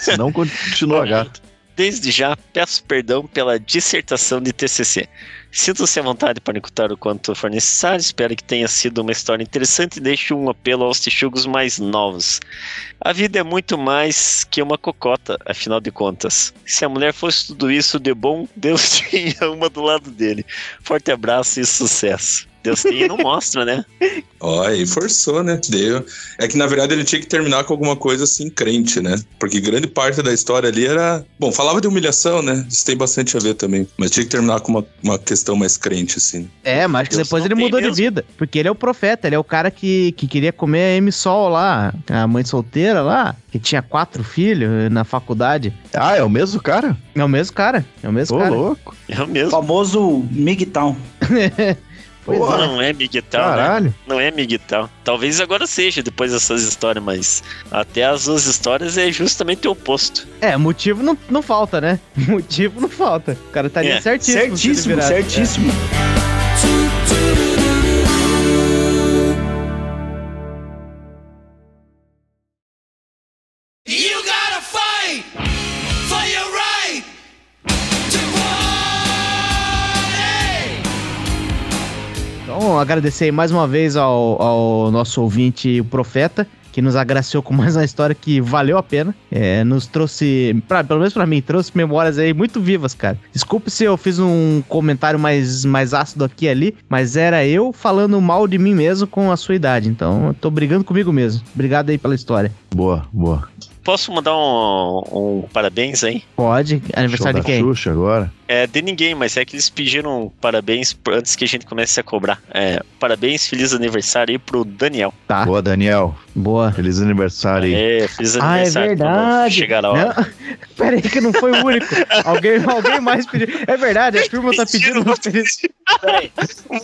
Senão continua gato. Desde já, peço perdão pela dissertação de TCC. Sinto-se à vontade para escutar o quanto for necessário. Espero que tenha sido uma história interessante e deixe um apelo aos texugos mais novos. A vida é muito mais que uma cocota, afinal de contas. Se a mulher fosse tudo isso de bom, Deus tinha uma do lado dele. Forte abraço e sucesso. Deus tem e não mostra, né? Ó, aí forçou, né? Deu. É que na verdade ele tinha que terminar com alguma coisa assim crente, né? Porque grande parte da história ali era. Bom, falava de humilhação, né? Isso tem bastante a ver também. Mas tinha que terminar com uma, uma questão mais crente, assim. É, mas acho que Deus depois ele mudou mesmo. de vida. Porque ele é o profeta, ele é o cara que, que queria comer a M Sol lá, a mãe solteira lá, que tinha quatro filhos na faculdade. Ah, é o mesmo cara? É o mesmo cara, é o mesmo Ô, cara. louco. É o mesmo. famoso Migtown. Pois Porra. é. Não é Miguel, né? Caralho. Não é Miguel. Talvez agora seja, depois dessas histórias, mas até as duas histórias é justamente o oposto. É, motivo não, não falta, né? Motivo não falta. O cara tá ali É, certíssimo. Certíssimo, certíssimo. You agradecer mais uma vez ao, ao nosso ouvinte, o Profeta, que nos agraciou com mais uma história que valeu a pena. É, nos trouxe, pra, pelo menos pra mim, trouxe memórias aí muito vivas, cara. Desculpe se eu fiz um comentário mais, mais ácido aqui e ali, mas era eu falando mal de mim mesmo com a sua idade. Então, eu tô brigando comigo mesmo. Obrigado aí pela história. Boa, boa. Posso mandar um, um parabéns aí? Pode. Aniversário Show de da quem? Xuxa agora. É, de ninguém, mas é que eles pediram parabéns antes que a gente comece a cobrar. É, parabéns, feliz aniversário aí pro Daniel. Tá. Boa, Daniel. Boa. Feliz aniversário aí. É, feliz Ah, é aniversário. verdade. Chegar a hora. Não, pera aí que não foi o único. alguém, alguém mais pediu. É verdade, a turma tá pedindo uma feliz. Peraí.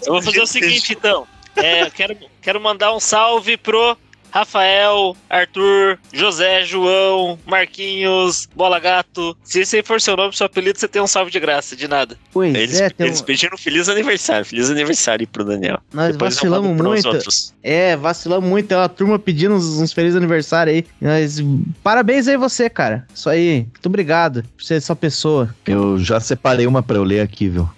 Eu vou fazer o seguinte, então. É, eu quero, quero mandar um salve pro Rafael, Arthur, José, João, Marquinhos, Bola Gato. Se esse aí for seu nome, seu apelido, você tem um salve de graça, de nada. Pois Eles, é, tem eles um- pediram feliz aniversário. Feliz aniversário aí pro Daniel. nós Depois vacilamos muito. outros. É, vacilamos muito. Tem uma turma pedindo uns, uns felizes aniversário aí. Mas parabéns aí você, cara. Isso aí. Muito obrigado por ser essa pessoa. Eu já separei uma pra eu ler aqui, viu?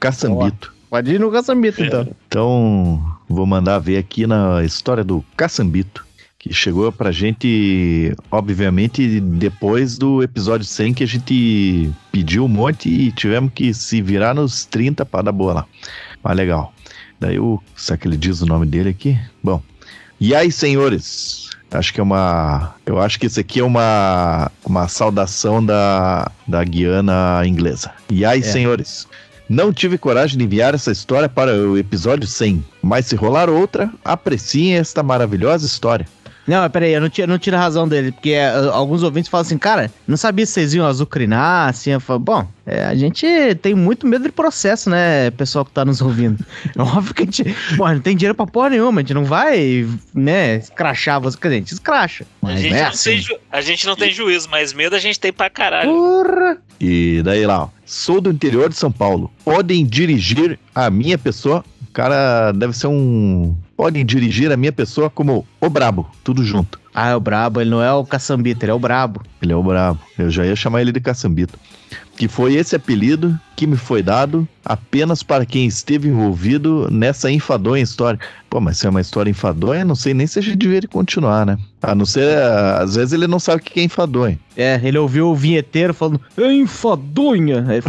Caçambito. Pode ir no caçambito, então. Então, vou mandar ver aqui na história do Caçambito, que chegou pra gente, obviamente, depois do episódio 100 que a gente pediu um monte e tivemos que se virar nos 30 pra dar boa lá. Mas legal. Daí, o, será que ele diz o nome dele aqui? Bom. E aí, senhores? Acho que é uma. Eu acho que esse aqui é uma, uma saudação da, da Guiana inglesa. E aí, É. senhores? Não tive coragem de enviar essa história para o episódio 100, mas se rolar outra, apreciem esta maravilhosa história. Não, mas peraí, eu não tiro, não tiro a razão dele, porque é, alguns ouvintes falam assim, cara, não sabia se vocês iam azucrinar, assim, eu falo, bom, é, a gente tem muito medo de processo, né, pessoal que tá nos ouvindo. É óbvio que a gente, pô, não tem dinheiro pra porra nenhuma, a gente não vai, né, escrachar você, quer dizer, a gente escracha. A Mas gente, não é não assim. tem ju- a gente não tem juízo, mas medo a gente tem pra caralho. Porra! E daí lá, ó, sou do interior de São Paulo. Podem dirigir a minha pessoa. O cara deve ser um. Podem dirigir a minha pessoa como o Brabo, tudo junto. Ah, é o brabo, ele não é o caçambita, ele é o brabo. Ele é o Brabo. Eu já ia chamar ele de Caçambito. Que foi esse apelido que me foi dado apenas para quem esteve envolvido nessa enfadonha história. Pô, mas se é uma história enfadonha, não sei nem se a gente deveria continuar, né? A não ser, às vezes ele não sabe o que é enfadonha. É, ele ouviu o vinheteiro falando, é enfadonha. Aí,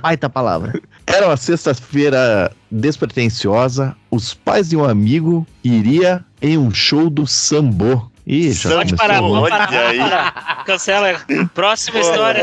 baita palavra. Era uma sexta-feira despretensiosa. Os pais de um amigo iria em um show do Sambô. Ih, já Pode parar, vamos parar, parar. Cancela. Próxima história.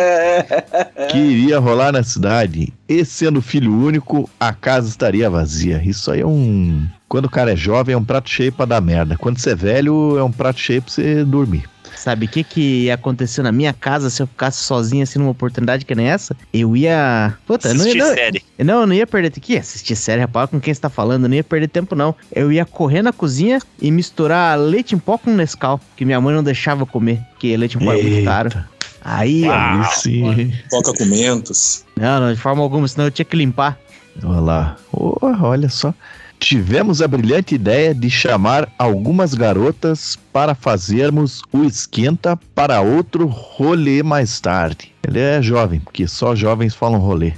que iria rolar na cidade. E sendo filho único, a casa estaria vazia. Isso aí é um. Quando o cara é jovem, é um prato cheio pra dar merda. Quando você é velho, é um prato cheio pra você dormir. Sabe o que que ia acontecer na minha casa se eu ficasse sozinho assim numa oportunidade que nem essa? Eu ia... Puta, eu não ia... Não, série. Não, eu não ia perder tempo. Que assistir série, rapaz, com quem você tá falando? Eu não ia perder tempo, não. Eu ia correr na cozinha e misturar leite em pó com Nescau, que minha mãe não deixava comer, porque leite em pó é muito Eita. caro. Aí, Aí sim. Coca com mentos. não, não, de forma alguma, senão eu tinha que limpar. Olha lá. Oh, olha só. Tivemos a brilhante ideia de chamar algumas garotas para fazermos o esquenta para outro rolê mais tarde. Ele é jovem, porque só jovens falam rolê.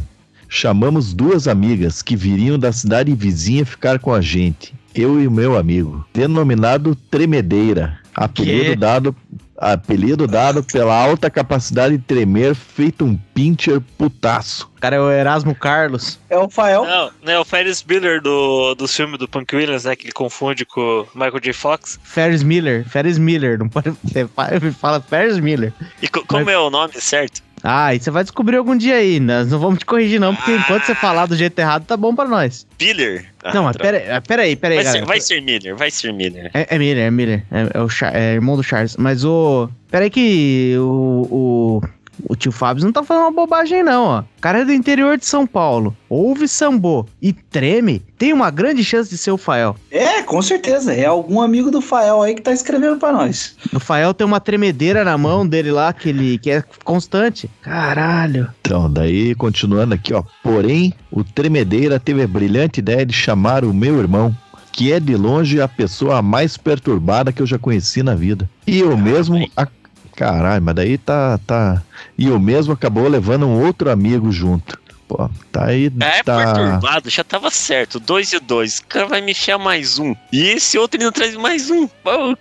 Chamamos duas amigas que viriam da cidade vizinha ficar com a gente. Eu e o meu amigo, denominado Tremedeira. Apelido Quê? dado, apelido dado pela alta capacidade de tremer, feito um pincher putaço. O cara é o Erasmo Carlos. É o Fael. Não, não é o Ferris Bueller do, do filme do Punk Williams, né? Que ele confunde com o Michael J. Fox. Ferris Miller. Ferris Miller. Não pode. Você fala- fala Ferris Miller. E co- como Mas- é o nome certo? Ah, e você vai descobrir algum dia aí. Nós não vamos te corrigir, não, porque enquanto você falar do jeito errado, tá bom pra nós. Piller? Ah, não, mas droga. pera, pera aí, pera aí, vai, galera. ser, vai ser Miller, vai ser Miller. É, é Miller, é Miller. É, é o Char- é irmão do Charles. Mas o. Pera aí que o. O, o tio Fábio não tá falando uma bobagem, não, ó. O cara é do interior de São Paulo. Ouve sambô e treme. Tem uma grande chance de ser o Fael. É, com certeza. É algum amigo do Fael aí que tá escrevendo pra nós. O Fael tem uma tremedeira na mão dele lá, que ele que é constante. Caralho. Então, daí continuando aqui, ó. Porém, o Tremedeira teve a brilhante ideia de chamar o meu irmão, que é de longe a pessoa mais perturbada que eu já conheci na vida. E eu mesmo. a- Caralho, mas daí tá, tá. E eu mesmo acabou levando um outro amigo junto. Pô, tá aí. É tá... perturbado, já tava certo. Dois e dois. O cara vai me enfiar mais um. E esse outro não traz mais um. Pô,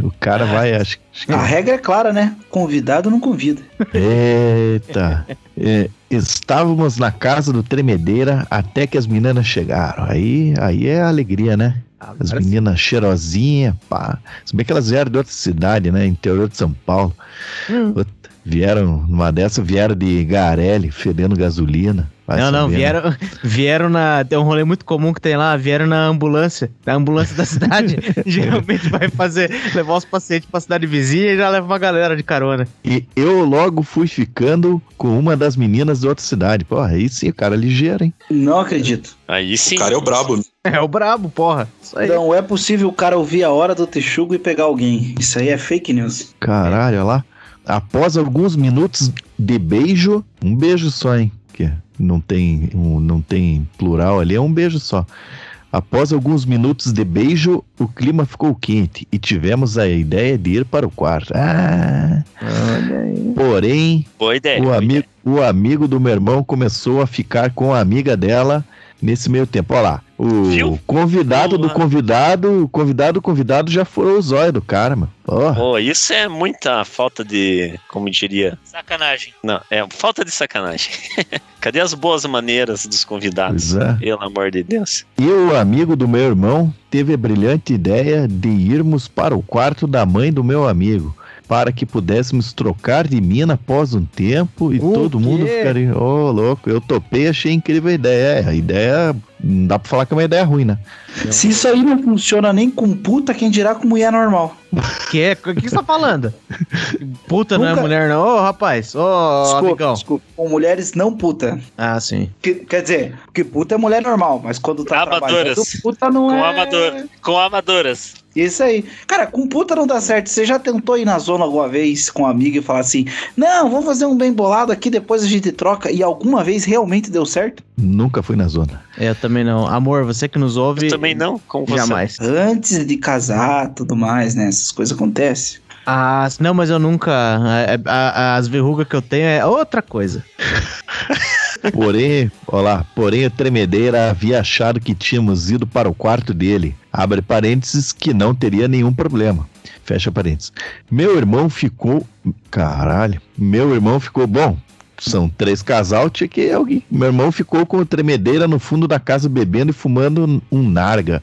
O cara vai, acho, acho que. A regra é clara, né? Convidado não convida. Eita! É, estávamos na casa do Tremedeira até que as meninas chegaram. Aí, aí é alegria, né? As Agora meninas cheirosinhas, pá. Se bem que elas vieram de outra cidade, né? Interior de São Paulo. Hum. Vieram, numa dessa, vieram de Garelli, fedendo gasolina. Vai Não, não, vieram, vieram na. Tem um rolê muito comum que tem lá, vieram na ambulância. Na ambulância da cidade. geralmente vai fazer, levar os pacientes pra cidade vizinha e já leva uma galera de carona. E eu logo fui ficando com uma das meninas de outra cidade. Porra, aí sim, o cara é ligeiro, hein? Não acredito. Aí sim. O cara é o brabo. É o brabo, porra. Isso aí. Não é possível o cara ouvir a hora do texugo e pegar alguém. Isso aí é fake news. Caralho, olha lá. Após alguns minutos de beijo, um beijo só, hein? Que não tem, um, não tem plural ali, é um beijo só. Após alguns minutos de beijo, o clima ficou quente e tivemos a ideia de ir para o quarto. Ah, porém, Boa ideia. o, boa ami ideia. o amigo do meu irmão começou a ficar com a amiga dela nesse meio tempo. Olha lá, o Viu? convidado do convidado, o convidado do convidado já foi o zóio do cara, mano. Porra. Pô, isso é muita falta de. Como diria? Sacanagem. Não, é falta de sacanagem. Cadê as boas maneiras dos convidados? É. Pelo amor de Deus. E o amigo do meu irmão teve a brilhante ideia de irmos para o quarto da mãe do meu amigo, para que pudéssemos trocar de mina após um tempo e O todo mundo quê? ficaria. Ô, louco, eu topei, achei incrível a ideia. É, a ideia. Não dá pra falar que é uma ideia ruim, né? Se isso aí não funciona nem com puta, quem dirá com mulher normal? Que é? O que você tá falando? Puta não é Nunca- mulher, não. Ô, rapaz. Ô, desculpa, amigão. desculpa. Com mulheres não puta. Ah, sim. Que- quer dizer, porque puta é mulher normal, mas quando tá Amadoras. trabalhando, puta não Com, é... amador, com amadoras. Isso aí. Cara, com puta não dá certo. Você já tentou ir na zona alguma vez com um amigo e falar assim: Não, vamos fazer um bem bolado aqui, depois a gente troca. E alguma vez realmente deu certo? Nunca fui na zona. Eu também não. Amor, você que nos ouve. Eu também não, como você. Jamais. Antes de casar, tudo mais, né? Essas coisas acontecem. Ah, não, mas eu nunca. a- a- as verrugas que eu tenho é outra coisa. Porém, olha lá, porém o tremedeira havia achado que tínhamos ido para o quarto dele. Abre parênteses que não teria nenhum problema. Fecha parênteses. Meu irmão ficou. Caralho. Meu irmão ficou. Bom, são três casal, tinha que alguém. Meu irmão ficou com o tremedeira no fundo da casa bebendo e fumando um narga.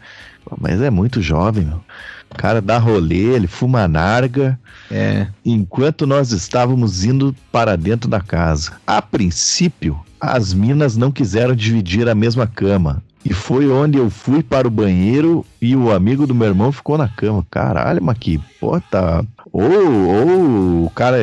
Mas é muito jovem, meu. O cara dá rolê, ele fuma narga É. enquanto nós estávamos indo para dentro da casa. A princípio, as minas não quiseram dividir a mesma cama. E foi onde eu fui para o banheiro e o amigo do meu irmão ficou na cama. Caralho, mas que pô, tá. Ou, ou o cara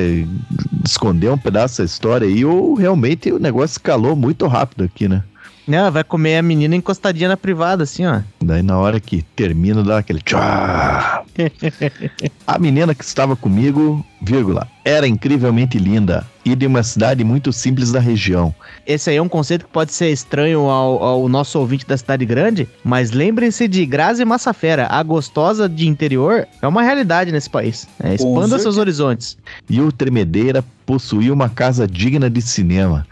escondeu um pedaço da história aí, ou realmente o negócio escalou muito rápido aqui, né? Não, vai comer a menina encostadinha na privada, assim, ó. Daí na hora que termina, dá aquele tchá. A menina que estava comigo, vírgula, era incrivelmente linda e de uma cidade muito simples da região. Esse aí é um conceito que pode ser estranho ao, ao nosso ouvinte da cidade grande, mas lembrem-se de Grazi Massafera, a gostosa de interior, é uma realidade nesse país. É, expanda seus horizontes. E o Tremedeira possuía uma casa digna de cinema.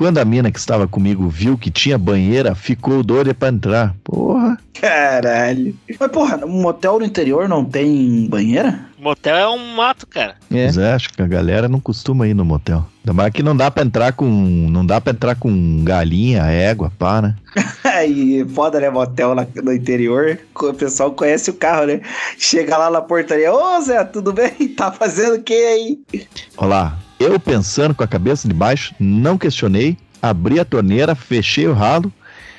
Quando a mina que estava comigo viu que tinha banheira, ficou doida pra entrar. Porra. Caralho. Mas, porra, um motel no interior não tem banheira? Motel é um mato, cara. É. Pois é, acho que a galera não costuma ir no motel. Ainda mais que não dá pra entrar com. Não dá pra entrar com galinha, égua, pá, né? Aí, foda, né? Motel lá no interior. O pessoal conhece o carro, né? Chega lá na portaria. Ô, Zé, tudo bem? Tá fazendo o que aí? Olha lá, eu pensando com a cabeça de baixo, não questionei, abri a torneira, fechei o ralo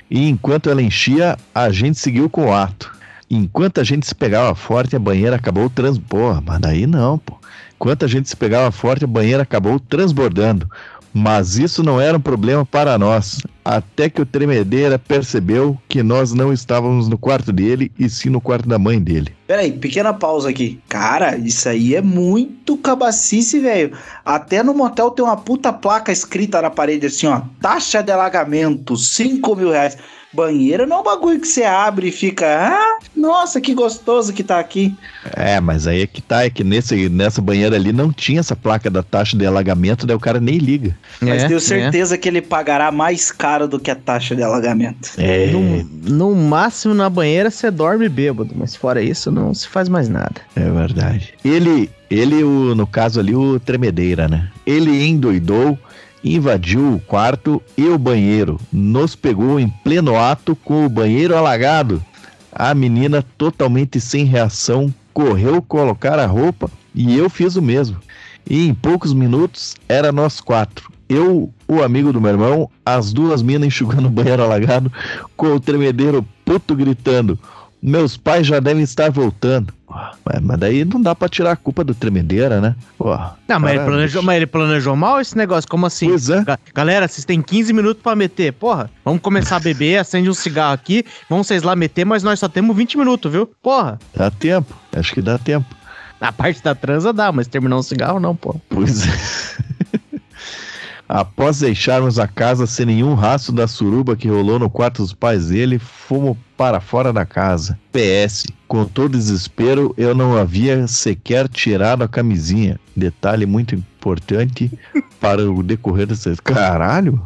e enquanto ela enchia, a gente seguiu com o ato. Enquanto a gente se pegava forte, a banheira acabou trans... Porra, mas daí não, pô. Enquanto a gente se pegava forte, a banheira acabou transbordando. Mas isso não era um problema para nós. Até que o tremedeira percebeu que nós não estávamos no quarto dele, e sim no quarto da mãe dele. Peraí, pequena pausa aqui. Cara, isso aí é muito cabacice, velho. Até no motel tem uma puta placa escrita na parede assim, ó. Taxa de alagamento, 5 mil reais. Banheiro não é um bagulho que você abre e fica, ah, nossa, que gostoso que tá aqui. É, mas aí é que tá, é que nesse, nessa banheira ali não tinha essa placa da taxa de alagamento, daí o cara nem liga. Mas É, tenho é. certeza que ele pagará mais caro do que a taxa de alagamento. É, No, no máximo na banheira você dorme bêbado, mas fora isso não se faz mais nada. é verdade. Ele, ele o, no caso ali, o tremedeira, né? Ele endoidou, invadiu o quarto e o banheiro. Nos pegou em pleno ato com o banheiro alagado. A menina, totalmente sem reação, correu colocar a roupa e eu fiz o mesmo. E em poucos minutos era nós quatro. Eu, o amigo do meu irmão, as duas minas enxugando o banheiro alagado, com o tremedeiro puto gritando: Meus pais já devem estar voltando. Mas, daí não dá pra tirar a culpa do tremedeira, né? Pô, Não, mas ele, planejou, mas ele planejou mal esse negócio, como assim? Pois é. Ga- Galera, vocês têm 15 minutos pra meter. Porra, vamos começar a beber, acende um cigarro aqui, vamos vocês lá meter, mas nós só temos 20 minutos, viu? Porra, Dá tempo, acho que dá tempo. a parte da transa dá, mas terminar um cigarro não, pô. Pois é. Após deixarmos a casa sem nenhum rastro da suruba que rolou no quarto dos pais dele, fomos para fora da casa. PS, com todo desespero, eu não havia sequer tirado a camisinha. Detalhe muito importante para o decorrer dessa. Caralho!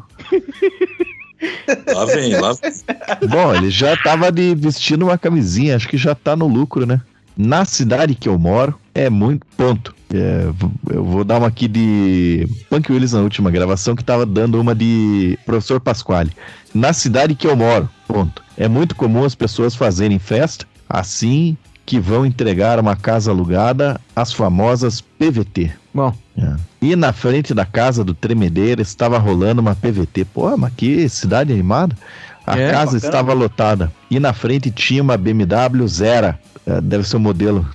Lá vem, lá vem. Bom, ele já tava de vestindo uma camisinha, acho que já tá no lucro, né? Na cidade que eu moro, é muito ponto. É, eu vou dar uma aqui de Punk Willis na última gravação, que tava dando uma de Professor Pasquale. Na cidade que eu moro, ponto. É muito comum as pessoas fazerem festa assim que vão entregar uma casa alugada, as famosas PVT. Bom, É. E na frente da casa do Tremedeira estava rolando uma PVT. Pô, mas que cidade animada. A É, casa bacana. estava lotada. E na frente tinha uma BMW Zera. É, deve ser o modelo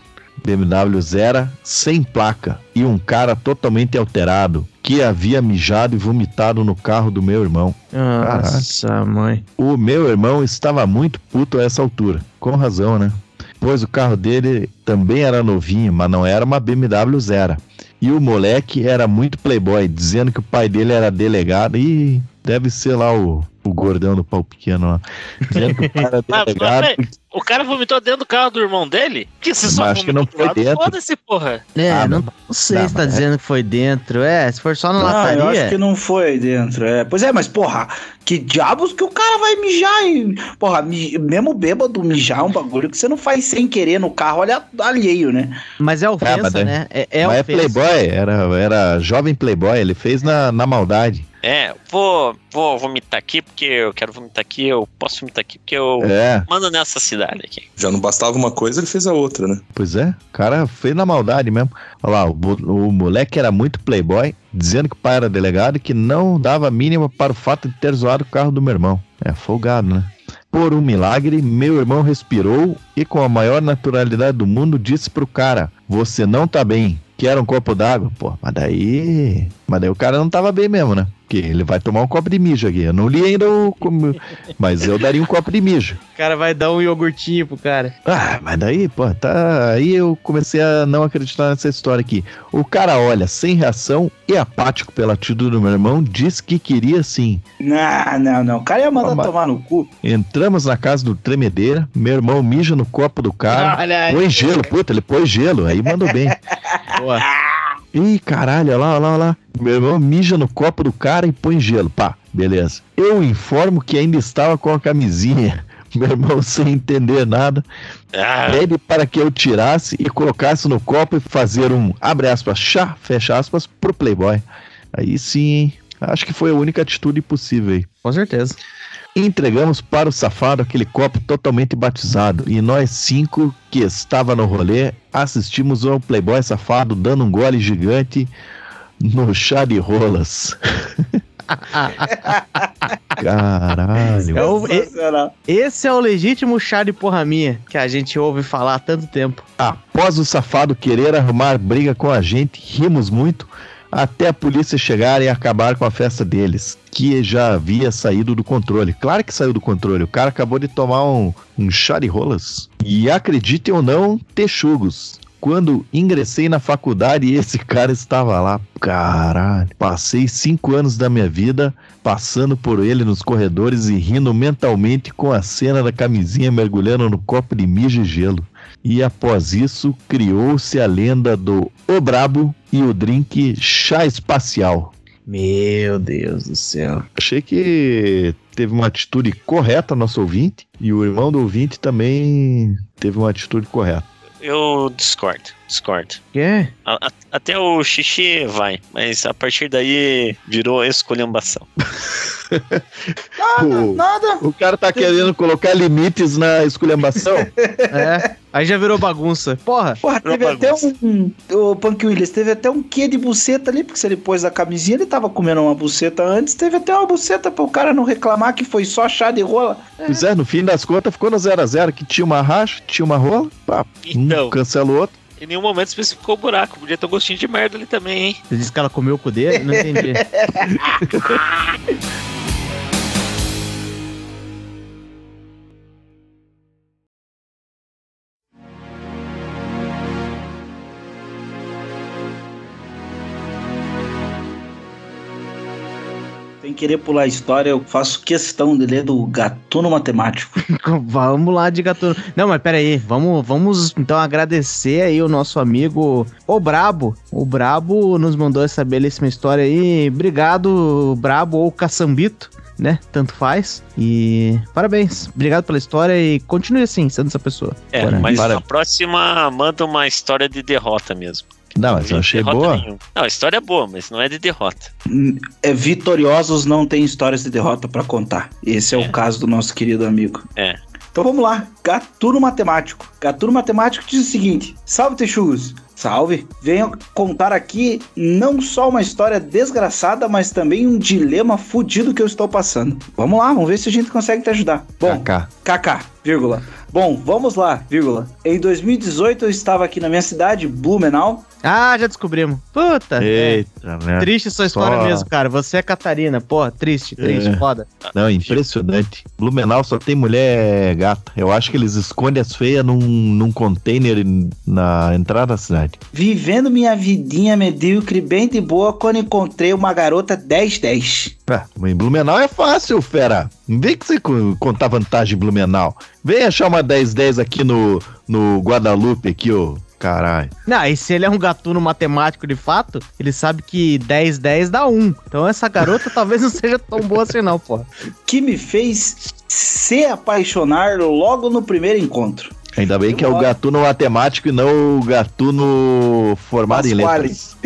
BMW Zera, sem placa. E um cara totalmente alterado. Que havia mijado e vomitado no carro do meu irmão. nossa, mãe. O meu irmão estava muito puto a essa altura. Com razão, né? Pois o carro dele também era novinho, mas não era uma BMW Zero. E o moleque era muito playboy, dizendo que o pai dele era delegado. E deve ser lá o, o gordão do pau pequeno lá. Dizendo que o delegado. mas, O cara vomitou dentro do carro do irmão dele? Que você Mas só acho que não vomitou foi dentro. Foda-se, porra. É, Ah, não, não sei não, se tá mas é- dizendo que foi dentro. É, se for só na Não, lataria. eu acho que não foi dentro. É. Pois é, mas porra, que diabos que o cara vai mijar e. Porra, mi- mesmo bêbado mijar é um bagulho que você não faz sem querer no carro olha alheio, né? Mas é ofensa, mas daí- né? É, é mas é ofensa. playboy, era, era jovem playboy, ele fez na, na maldade. É, vou, vou vomitar aqui porque eu quero vomitar aqui, eu posso vomitar aqui porque eu É, mando nessa cidade aqui. Já não bastava uma coisa, ele fez a outra, né? pois é, o cara fez na maldade mesmo. Olha lá, o, o moleque era muito playboy, dizendo que o pai era delegado e que não dava a mínima para o fato de ter zoado o carro do meu irmão. É, folgado, né? Por um milagre, meu irmão respirou e com a maior naturalidade do mundo disse pro cara: Você não tá bem, quer um copo d'água? Pô, mas daí. Mas daí o cara não tava bem mesmo, né? Porque ele vai tomar um copo de mijo aqui. Eu não li ainda o. como- Mas eu daria um copo de mijo. O cara vai dar um iogurtinho pro cara. Ah, mas daí, pô, tá. Aí eu comecei a não acreditar nessa história aqui. O cara olha sem reação e apático pela atitude do meu irmão, diz que queria sim. Não, não, não. O cara ia mandar mas- tomar no cu. Entramos na casa do tremedeira, meu irmão mija no copo do cara. Olha aí. Põe gelo, puta, ele pôs gelo, aí mandou bem. Boa. Ih, caralho, olha lá, olha lá, olha lá. Meu irmão mija no copo do cara e põe gelo. Pá, beleza. Eu informo que ainda estava com a camisinha. Meu irmão, sem entender nada, Ah, pede para que eu tirasse e colocasse no copo e fazer um, abre aspas, chá, fecha aspas, pro Playboy. Aí sim, hein? Acho que foi a única atitude possível aí. Com certeza. Entregamos para o safado aquele copo totalmente batizado e nós cinco que estava no rolê assistimos ao Playboy safado dando um gole gigante no chá de rolas. Caralho. É o-. Esse é o legítimo chá de porra minha que a gente ouve falar há tanto tempo. Após o safado querer arrumar briga com a gente, rimos muito até a polícia chegar e acabar com a festa deles, que já havia saído do controle. Claro que saiu do controle, o cara acabou de tomar um, um chá de rolas. E acreditem ou não, texugos. quando ingressei na faculdade esse cara estava lá. Caralho, passei cinco anos da minha vida passando por ele nos corredores e rindo mentalmente com a cena da camisinha mergulhando no copo de mijo e gelo. E após isso, criou-se a lenda do O Brabo e o drink Chá Espacial. Meu Deus do céu. Achei que teve uma atitude correta nosso ouvinte e o irmão do ouvinte também teve uma atitude correta. Eu discordo, discordo. Quê? A- a- até o xixi vai, mas a partir daí virou escolhambação. O, Nada. o cara tá querendo colocar limites na esculhambação. É. Aí já virou bagunça. Porra. Porra, teve até um. O Punk Williams teve até um quê de buceta ali, porque se ele pôs a camisinha, ele tava comendo uma buceta antes. Teve até uma buceta pro cara não reclamar que foi só chá de rola. Pois é, no fim das contas ficou no 0x0 que tinha uma racha, tinha uma rola, pá, Então. um cancela o outro. Em nenhum momento especificou o buraco. Podia ter um gostinho de merda ali também, hein? Você disse que ela comeu o cu dele? Não entendi. Sem querer pular a história, eu faço questão de ler do Gatuno Matemático. vamos lá de gatuno. Não, mas pera aí. Vamos, vamos então agradecer aí o nosso amigo O Brabo. O Brabo nos mandou essa belíssima história aí. Obrigado, Brabo ou Caçambito. Né? Tanto faz. E parabéns. Obrigado pela história e continue assim, sendo essa pessoa. É, Bora. mas na próxima manda uma história de derrota mesmo. Não, mas eu achei boa. nenhuma. Não, a história é boa, mas não é de derrota. É, vitoriosos não têm histórias de derrota pra contar. Esse é, É. o caso do nosso querido amigo. É. Então vamos lá. Gatuno Matemático. Gatuno Matemático diz o seguinte: Salve, Texugos. Salve. Venho contar aqui não só uma história desgraçada, mas também um dilema fudido que eu estou passando. Vamos lá, vamos ver se a gente consegue te ajudar. Bom, Kaká. KK, vírgula. Bom, vamos lá, vírgula. Em 2018 eu estava aqui na minha cidade, Blumenau. Ah, já descobrimos. Puta. é. Eita, né? Triste sua história Só- mesmo, cara. Você é Catarina. Porra, triste, triste, É. foda. Não, impressionante. Blumenau só tem mulher gata. Eu acho que eles escondem as feias num, num container na entrada da cidade. Vivendo minha vidinha medíocre bem de boa quando encontrei uma garota 10-10. Ah, em Blumenau é fácil, fera. Não vem que você co- contar vantagem em Blumenau. Vem achar uma 10-10 aqui no, no Guadalupe, aqui, ô. Caralho. Não, e se ele é um gatuno matemático de fato, ele sabe que 10, 10 dá 1. Então essa garota talvez não seja tão boa assim não, porra. que me fez se apaixonar logo no primeiro encontro. Ainda bem que é o gatuno matemático e não o gatuno formado em Pasquale. letras.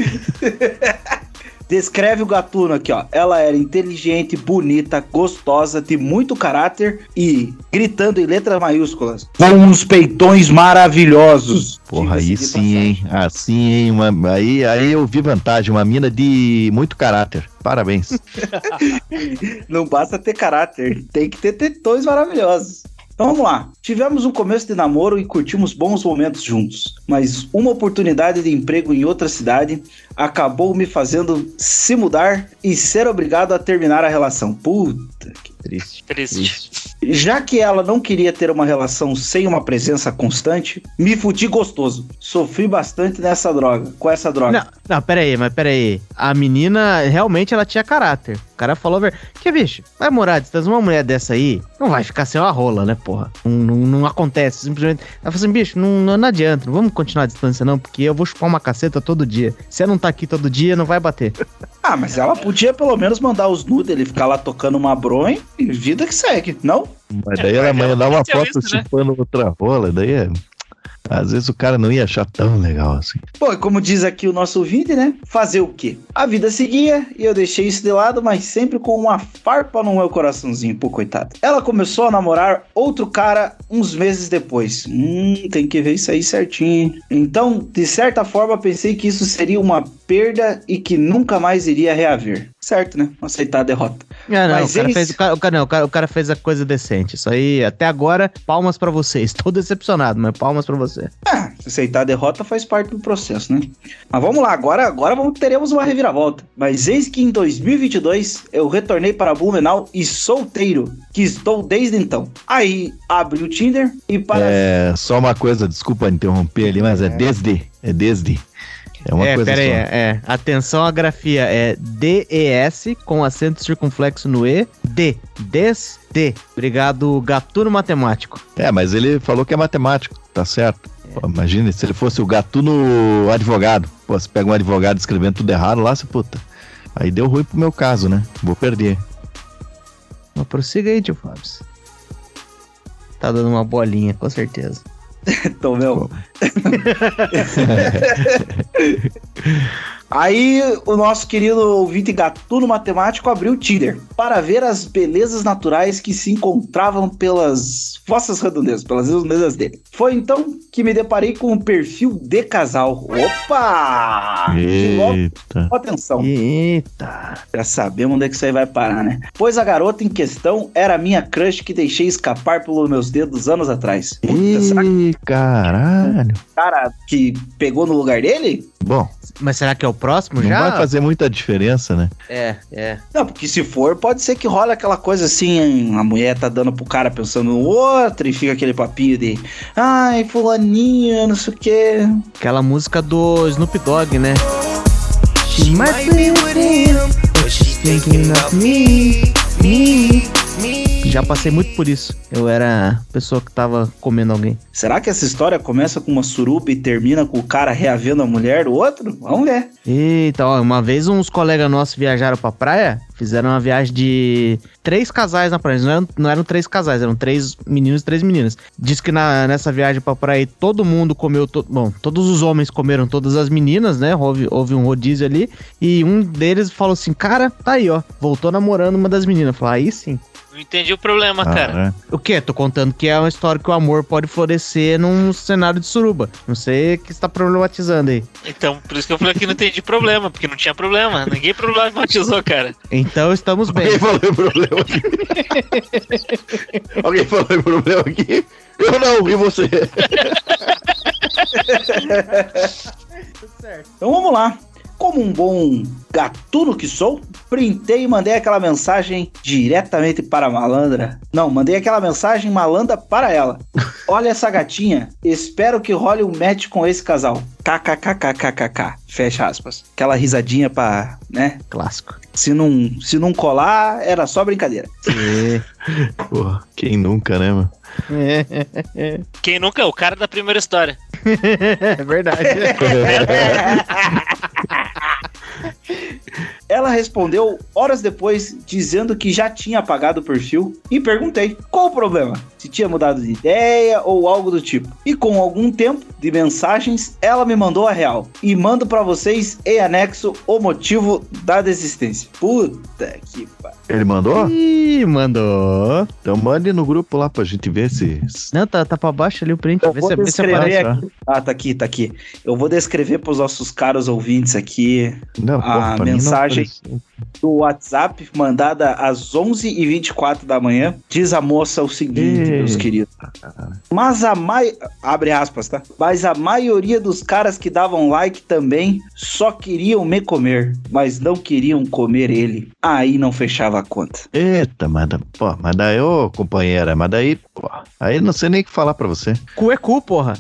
Descreve o gatuno aqui, ó. Ela era inteligente, bonita, gostosa, de muito caráter e gritando em letras maiúsculas. Com uns peitões maravilhosos. Porra, aí sim, hein? Assim, hein? Uma- aí, aí eu vi vantagem. Uma mina de muito caráter. Parabéns. Não basta ter caráter, tem que ter tetões maravilhosos. Então vamos lá. Tivemos um começo de namoro e curtimos bons momentos juntos. Mas uma oportunidade de emprego em outra cidade acabou me fazendo se mudar e ser obrigado a terminar a relação. Puta que Triste. Triste. Já que ela não queria ter uma relação sem uma presença constante, me fudi gostoso. Sofri bastante nessa droga, com essa droga. Não, não, pera aí, mas pera aí. A menina, realmente, ela tinha caráter. O cara falou, ver... que bicho, vai morar à distância, uma mulher dessa aí, não vai ficar sem uma rola, né, porra? Não, não, não acontece, simplesmente. Ela falou assim, bicho, não, não, não adianta, não vamos continuar a distância não, porque eu vou chupar uma caceta todo dia. Se ela não tá aqui todo dia, não vai bater. Ah, mas ela podia pelo menos mandar os nudes, ele ficar lá tocando uma bronha e vida que segue, não? Mas daí ela mas mandar uma foto isso, né? chupando outra rola. Daí é. Às vezes o cara não ia achar tão legal assim. Bom, como diz aqui o nosso ouvinte, né? Fazer o quê? A vida seguia e eu deixei isso de lado, mas sempre com uma farpa no meu coraçãozinho, pô, coitado. Ela começou a namorar outro cara uns meses depois. Hum, tem que ver isso aí certinho. Então, de certa forma, pensei que isso seria uma perda e que nunca mais iria reaver. Certo, né? Aceitar a derrota. É, não, Mas o cara, eles- fez, o, cara, o, cara, não, o, cara, o cara fez a coisa decente. Isso aí, até agora, palmas pra vocês. Tô decepcionado, mas palmas pra você. Ah, se aceitar a derrota faz parte do processo, né? Mas vamos lá, agora, agora vamos, teremos uma reviravolta. Mas eis que em 2022 eu retornei para Blumenau e solteiro, que estou desde então. Aí abri o Tinder e para. É, só uma coisa, desculpa interromper ali, mas é desde. É desde. É uma é, coisa pera aí, só. é, é. Atenção à grafia. É D-E-S com acento circunflexo no E. D. Des. D. Obrigado, gatuno matemático. É, mas ele falou que é matemático, tá certo. Pô, imagina, se ele fosse o gatuno advogado. Pô, você pega um advogado escrevendo tudo errado lá, você puta. Aí deu ruim pro meu caso, né? Vou perder. Mas prossiga aí, tio Fábio. Tá dando uma bolinha, com certeza. Então, meu. Aí o nosso querido ouvinte gatuno matemático abriu o Tinder para ver as belezas naturais que se encontravam pelas vossas redondezas, pelas redondezas dele. Foi então que me deparei com o perfil de casal. Opa! Que logo Eita. atenção. Eita. Já sabemos onde é que isso aí vai parar, né? Pois a garota em questão era a minha crush que deixei escapar pelos meus dedos anos atrás. Puta, será que Ih, caralho. cara que pegou no lugar dele? Bom, Mas será que é o próximo não já? vai fazer muita diferença, né? É, é. Não, porque se for, pode ser que rola aquela coisa assim, hein? a mulher tá dando pro cara pensando no outro e fica aquele papinho de ai, fulaninha, não sei o quê. Aquela música do Snoop Dogg, né? She might be with him, but she's thinking of me, me, me. Já passei muito por isso. Eu era a pessoa que tava comendo alguém. Será que essa história começa com uma suruba e termina com o cara reavendo a mulher do outro? Vamos ver. Eita, ó, uma vez uns colegas nossos viajaram pra praia, fizeram uma viagem de três casais na praia. Não eram, não eram três casais, eram três meninos e três meninas. Diz que na- nessa viagem pra praia todo mundo comeu. To, bom, todos os homens comeram todas as meninas, né? Houve, houve um rodízio ali. E um deles falou assim: Cara, tá aí, ó. Voltou namorando uma das meninas. Falei, aí sim. Não entendi o problema, cara. Ah, O quê? Tô contando que é uma história que o amor pode florescer num cenário de suruba. Não sei o que você tá problematizando aí. Então, por isso que eu falei que não entendi problema, porque não tinha problema. Ninguém problematizou, cara. Então estamos bem. Alguém falou em problema aqui? Alguém falou em problema aqui? Eu não, e você? Então vamos lá. Como um bom gatuno que sou, printei e mandei aquela mensagem diretamente para a malandra. Não, mandei aquela mensagem malandra para ela. Olha essa gatinha, espero que role um match com esse casal. KKKKKKK. Fecha aspas. Aquela risadinha pra, né? Clássico. Se não, se não colar, era só brincadeira. Porra, quem nunca, né, mano? Quem nunca é o cara da primeira história. É verdade. Ela respondeu horas depois, dizendo que já tinha apagado o perfil e perguntei qual o problema, se tinha mudado de ideia ou algo do tipo. E com algum tempo de mensagens, ela me mandou a real e mando pra vocês em anexo o motivo da desistência. Puta que pariu. Ele mandou? Ih, mandou. Então mande no grupo lá pra gente ver se. Não, tá, tá pra baixo ali o print. Eu Vê vou se, vê se descrever aparece. aparece, aqui. Ah, tá aqui, tá aqui. Eu vou descrever pros nossos caros ouvintes aqui Não, A não mensagem- apareceu. Do WhatsApp, mandada às 11h24 da manhã, diz a moça o seguinte, Ei. meus queridos. Mas a mai... abre aspas, tá? Mas a maioria dos caras que davam like também só queriam me comer, mas não queriam comer ele. Aí não fechava a conta. Eita, mas, pô, mas daí, ô companheira, mas daí, pô, aí não sei nem o que falar pra você. Cu é cu, porra.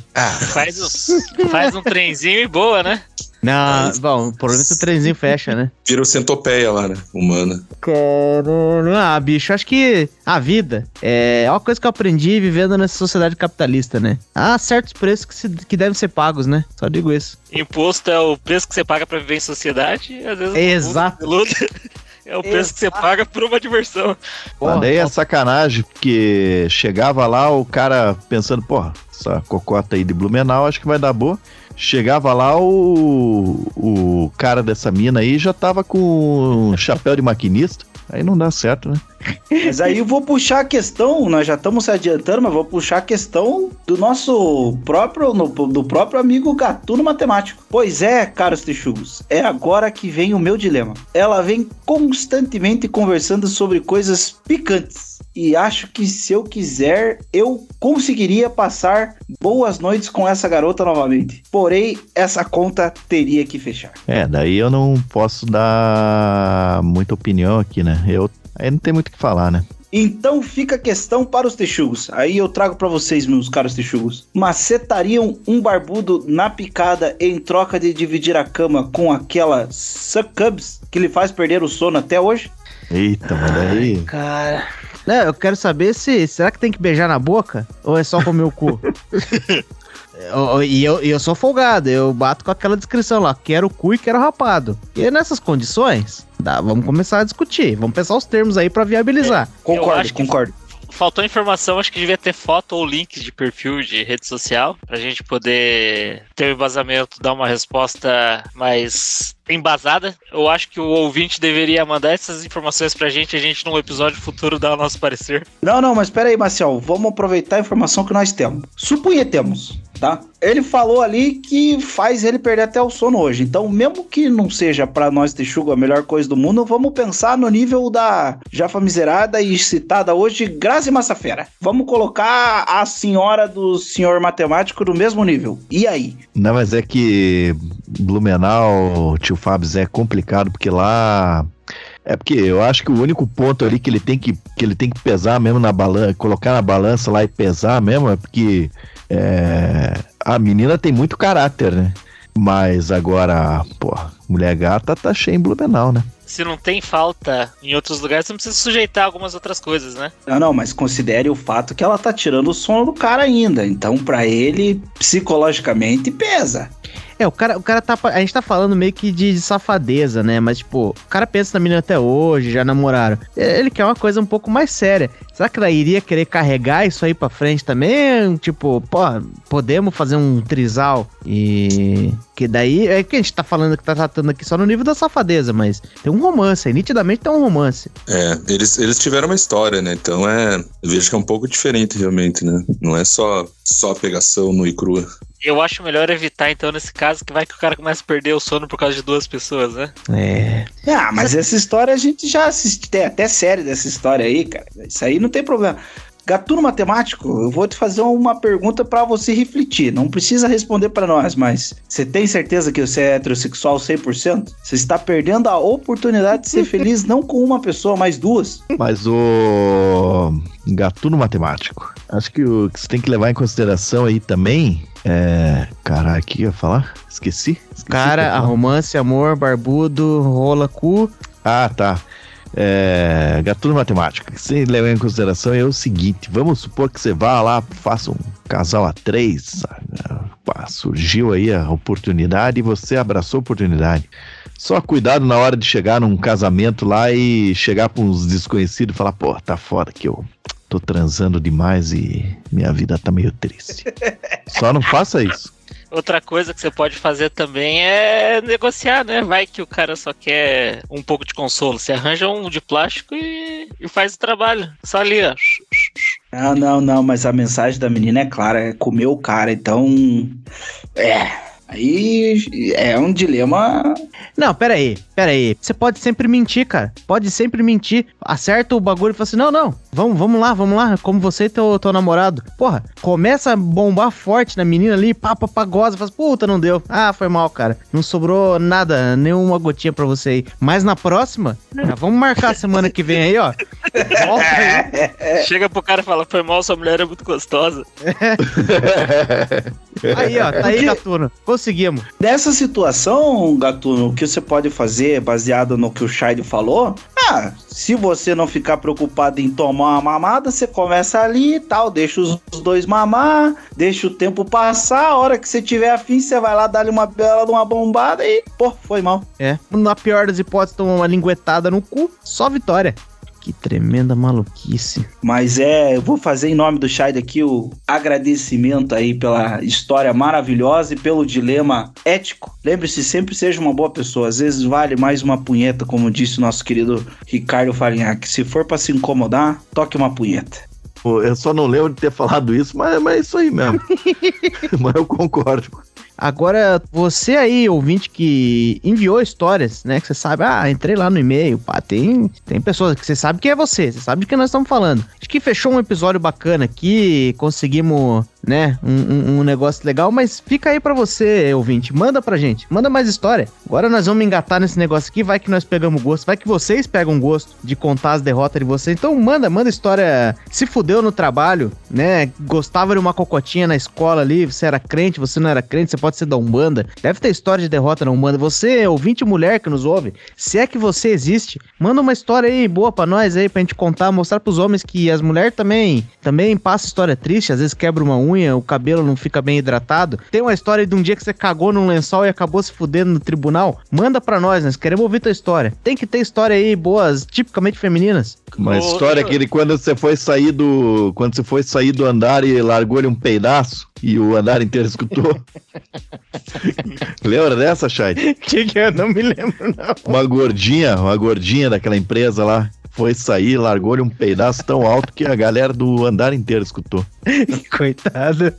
Faz um, faz um trenzinho e boa, né? Não, bom, o problema é que o trenzinho fecha, né? Virou centopeia lá, né? Humana. Caralho. Ah, bicho, acho que a vida é uma coisa que eu aprendi vivendo nessa sociedade capitalista, né? Há certos preços que, se- que devem ser pagos, né? Só digo isso. Imposto é o preço que você paga pra viver em sociedade. E às vezes Exato. é o preço que você paga por uma diversão. Mas daí é sacanagem, porque chegava lá o cara pensando, porra, essa cocota aí de Blumenau acho que vai dar boa. Chegava lá, o, o cara dessa mina aí já tava com chapéu de maquinista. Aí não dá certo, né? Mas aí eu vou puxar a questão, nós já estamos se adiantando, mas vou puxar a questão do nosso próprio, do próprio amigo Gatuno Matemático. Pois é, caros texugos, é agora que vem o meu dilema. Ela vem constantemente conversando sobre coisas picantes. E acho que se eu quiser, eu conseguiria passar boas noites com essa garota novamente. Porém, essa conta teria que fechar. É, daí eu não posso dar muita opinião aqui, né? Eu aí não tem muito o que falar, né? Então fica a questão para os texugos. Aí eu trago para vocês, meus caros texugos. Macetariam um barbudo na picada em troca de dividir a cama com aquela succubs que lhe faz perder o sono até hoje? Eita, mas daí. Cara. Não, eu quero saber se. Será que tem que beijar na boca? Ou é só comer o cu? Eu- E eu, eu sou folgado, eu bato com aquela descrição lá, quero cu e quero rapado. E nessas condições, dá, vamos começar a discutir, vamos pensar os termos aí pra viabilizar. Concordo, acho que- concordo. Faltou informação, acho que devia ter foto ou links de perfil de rede social pra gente poder ter o embasamento, dar uma resposta mais embasada. Eu acho que o ouvinte deveria mandar essas informações pra gente, a gente num episódio futuro dar o nosso parecer. Não, não, mas pera aí, Marcel, vamos aproveitar a informação que nós temos. Supunhetemos, tá? Ele falou ali que faz ele perder até o sono hoje. Então, mesmo que não seja pra nós Texugo a melhor coisa do mundo, vamos pensar no nível da já famigerada e citada hoje Grazi Massafera. Vamos colocar a senhora do senhor matemático no mesmo nível. E aí? Não, mas é que Blumenau, tio Fábio, é complicado, porque lá. É porque eu acho que o único ponto ali que ele tem que, que ele tem que pesar mesmo na balança, colocar na balança lá e pesar mesmo, é porque é, a menina tem muito caráter, né? Mas agora, pô, mulher gata tá cheia em Blumenau, né? Se não tem falta em outros lugares, você não precisa sujeitar algumas outras coisas, né? Não, não, mas considere o fato que ela tá tirando o sono do cara ainda. Então, pra ele, psicologicamente, pesa. É, o cara, o cara tá. A gente tá falando meio que de safadeza, né? Mas, tipo, o cara pensa na menina até hoje, já namoraram. Ele quer uma coisa um pouco mais séria. Será que ela iria querer carregar isso aí pra frente também? Tipo, pô, podemos fazer um trisal e. Que daí. É que a gente tá falando que tá tratando aqui só no nível da safadeza, mas tem um romance aí, nitidamente tem um romance. É, eles, eles tiveram uma história, né? Então é. Eu vejo que é um pouco diferente, realmente, né? Não é só, só pegação nu e crua. Eu acho melhor evitar, então, nesse caso, que vai que o cara começa a perder o sono por causa de duas pessoas, né? É. Ah, mas essa história a gente já assiste, tem até série dessa história aí, cara. Isso aí não tem problema. Gatuno Matemático, eu vou te fazer uma pergunta pra você refletir. Não precisa responder pra nós, mas você tem certeza que você é heterossexual 100%? Você está perdendo a oportunidade de ser feliz não com uma pessoa, mas duas. Mas o gatuno matemático. Acho que o que você tem que levar em consideração aí também é. Caralho, o que ia falar? Esqueci. Esqueci Cara, ia a falar. romance, amor, barbudo, rola cu. Ah, tá. É, gatuno matemático. O que você leva em consideração é o seguinte: vamos supor que você vá lá, faça um casal a três, sabe? Pá, surgiu aí a oportunidade e você abraçou a oportunidade. Só cuidado na hora de chegar num casamento lá e chegar para uns desconhecidos e falar: pô, tá foda que eu tô transando demais e minha vida tá meio triste. Só não faça isso. Outra coisa que você pode fazer também é negociar, né? Vai que o cara só quer um pouco de consolo. Você arranja um de plástico e, e faz o trabalho. Só ali, ó. Não, não, não, mas a mensagem da menina é clara, é comer o cara, então. É. Aí é um dilema. Não, pera aí, pera aí. Você pode sempre mentir, cara. Pode sempre mentir. Acerta o bagulho e fala assim: não, não, vamos, vamos lá, vamos lá. Como você e teu, teu namorado. Porra, começa a bombar forte na menina ali, papa, pagosa, faz, puta, não deu. Ah, foi mal, cara. Não sobrou nada, nenhuma gotinha pra você aí. Mas na próxima, já vamos marcar a semana que vem aí, ó. Volta aí. Chega pro cara e fala: Foi mal, sua mulher é muito gostosa. Aí, ó, tá aí, Gatuno. Conseguimos. Nessa situação, Gatuno, o que você pode fazer, baseado no que o Shide falou, ah, se você não ficar preocupado em tomar uma mamada, você começa ali e tal, deixa os dois mamar, deixa o tempo passar, a hora que você tiver afim, você vai lá dar-lhe uma bela de uma bombada e, pô, foi mal. É. Na pior das hipóteses, toma uma linguetada no cu, só vitória. Que tremenda maluquice. Mas é, eu vou fazer em nome do Shide aqui o agradecimento aí pela história maravilhosa e pelo dilema ético. Lembre-se, sempre seja uma boa pessoa. Às vezes vale mais uma punheta, como disse o nosso querido Ricardo Farinhaque. Se for para se incomodar, toque uma punheta. Pô, Eu só não lembro de ter falado isso, mas, mas é isso aí mesmo. mas eu concordo. Agora, você aí, ouvinte que enviou histórias, né? Que você sabe, ah, entrei lá no e-mail, pá, tem, tem pessoas que você sabe que é você, você sabe de que nós estamos falando. Acho que fechou um episódio bacana aqui, conseguimos, né, um, um- um negócio legal, mas fica aí pra você, ouvinte, manda pra gente, manda mais história. Agora nós vamos engatar nesse negócio aqui, vai que nós pegamos gosto, vai que vocês pegam gosto de contar as derrotas de vocês. Então manda, manda história, se fudeu no trabalho, né, gostava de uma cocotinha na escola ali, você era crente, você não era crente, você pode ser da Umbanda. Deve ter história de derrota na Umbanda. Você, ouvinte mulher que nos ouve, se é que você existe, manda uma história aí boa pra nós aí, pra gente contar, mostrar pros homens que as mulheres também, também passam história triste, às vezes quebra uma unha, o cabelo não fica bem hidratado. Tem uma história de um dia que você cagou num lençol e acabou se fudendo no tribunal. Manda pra nós, nós queremos ouvir tua história. Tem que ter história aí boas, tipicamente femininas. Uma história que ele, quando você foi sair do. Quando você foi sair do andar e largou-lhe um pedaço e o andar inteiro escutou. Lembra dessa, Chay? que que eu não me lembro, não. Uma gordinha, uma gordinha daquela empresa lá. Foi sair, largou-lhe um pedaço tão alto que a galera do andar inteiro escutou. Coitado.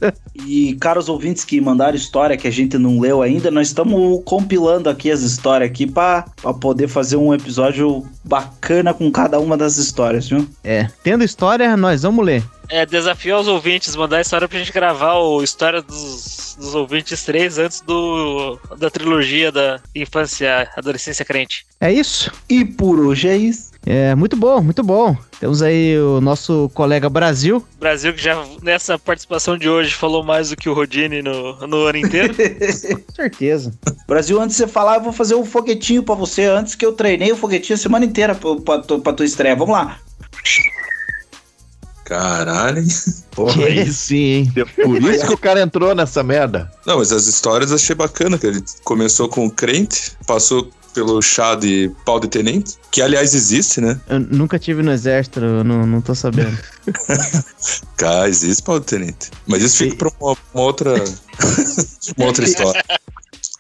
E caros ouvintes que mandaram história que a gente não leu ainda, nós estamos compilando aqui as histórias aqui pra pra poder fazer um episódio bacana com cada uma das histórias, viu? É, tendo história, nós vamos ler. É, desafio aos ouvintes, mandar a história pra gente gravar o História dos, dos Ouvintes 3 antes do, da trilogia da infância, adolescência crente. É isso? E por hoje é isso. É, muito bom, muito bom. Temos aí o nosso colega Brasil. Brasil que já nessa participação de hoje falou mais do que o Rodine no, no ano inteiro. Com certeza. Brasil, antes de você falar, eu vou fazer um foguetinho pra você, antes que eu treinei o foguetinho a semana inteira pra, pra, pra tua estreia. Vamos lá. Caralho. Porra, aí sim, hein? Por isso que o cara entrou nessa merda. Não, mas as histórias eu achei bacana, que ele começou com o crente, passou pelo chá de pau de tenente, que aliás existe, né? Eu nunca tive no exército, eu não, não tô sabendo. Cá, existe pau de tenente. Mas isso fica pra uma, uma outra. uma outra história.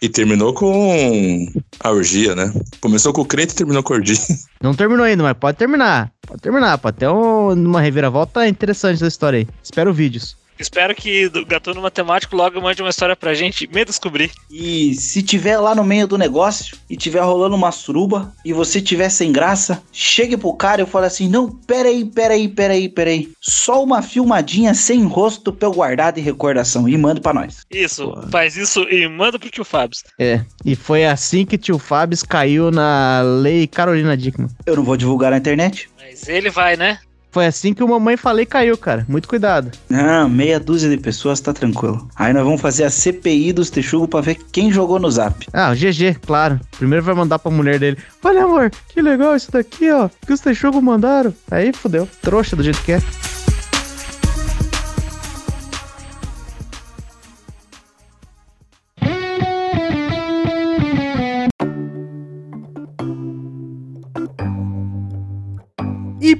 E terminou com a orgia, né? Começou com o crente e terminou com a orgia. Não terminou ainda, mas pode terminar. Pode terminar, pode ter um- uma reviravolta interessante da história aí. Espero vídeos. Espero que o Gatuno Matemático logo mande uma história pra gente me descobrir. E se tiver lá no meio do negócio e tiver rolando uma suruba e você tiver sem graça, chegue pro cara e fale assim: Não, peraí, peraí, peraí, peraí. Só uma filmadinha sem rosto pra eu guardar de recordação e manda pra nós. Isso, faz isso e manda pro tio Fábio. É, e foi assim que tio Fábio caiu na lei Carolina Dickman. Eu não vou divulgar na internet. Mas ele vai, né? Foi assim que o Mamãe Falei caiu, cara. Muito cuidado. Ah, meia dúzia de pessoas tá tranquilo. Aí nós vamos fazer a CPI dos Texugo pra ver quem jogou no zap. Ah, o GG, claro. Primeiro vai mandar pra mulher dele. Olha, amor, que legal isso daqui, ó. Que os Texugo mandaram. Aí fudeu. Trouxa do jeito que é.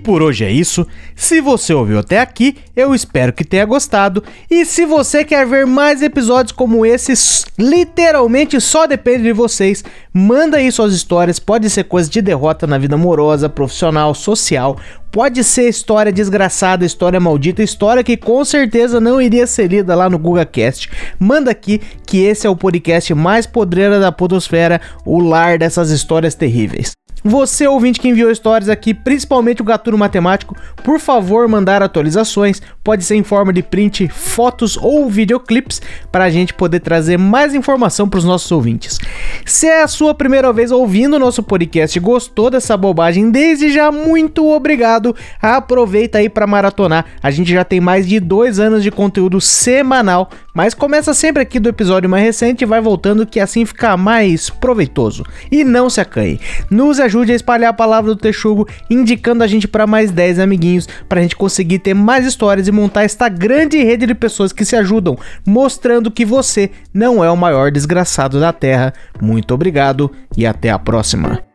Por hoje é isso. Se você ouviu até aqui, eu espero que tenha gostado. E se você quer ver mais episódios como esses, literalmente só depende de vocês. Manda aí suas histórias. Pode ser coisa de derrota na vida amorosa, profissional, social. Pode ser história desgraçada, história maldita, história que com certeza não iria ser lida lá no GugaCast. Manda aqui que esse é o podcast mais podreira da podosfera, o lar dessas histórias terríveis. Você, ouvinte que enviou histórias aqui, principalmente o Gatuno Matemático, por favor mandar atualizações, pode ser em forma de print, fotos ou videoclips, para a gente poder trazer mais informação para os nossos ouvintes. Se é a sua primeira vez ouvindo o nosso podcast e gostou dessa bobagem, desde já muito obrigado. Aproveita aí para maratonar. A gente já tem mais de dois anos de conteúdo semanal, mas começa sempre aqui do episódio mais recente e vai voltando que assim fica mais proveitoso. E não se acanhe. Nos ajude a espalhar a palavra do Texugo, indicando a gente para mais 10 amiguinhos, para a gente conseguir ter mais histórias e montar esta grande rede de pessoas que se ajudam, mostrando que você não é o maior desgraçado da Terra. Muito obrigado e até a próxima.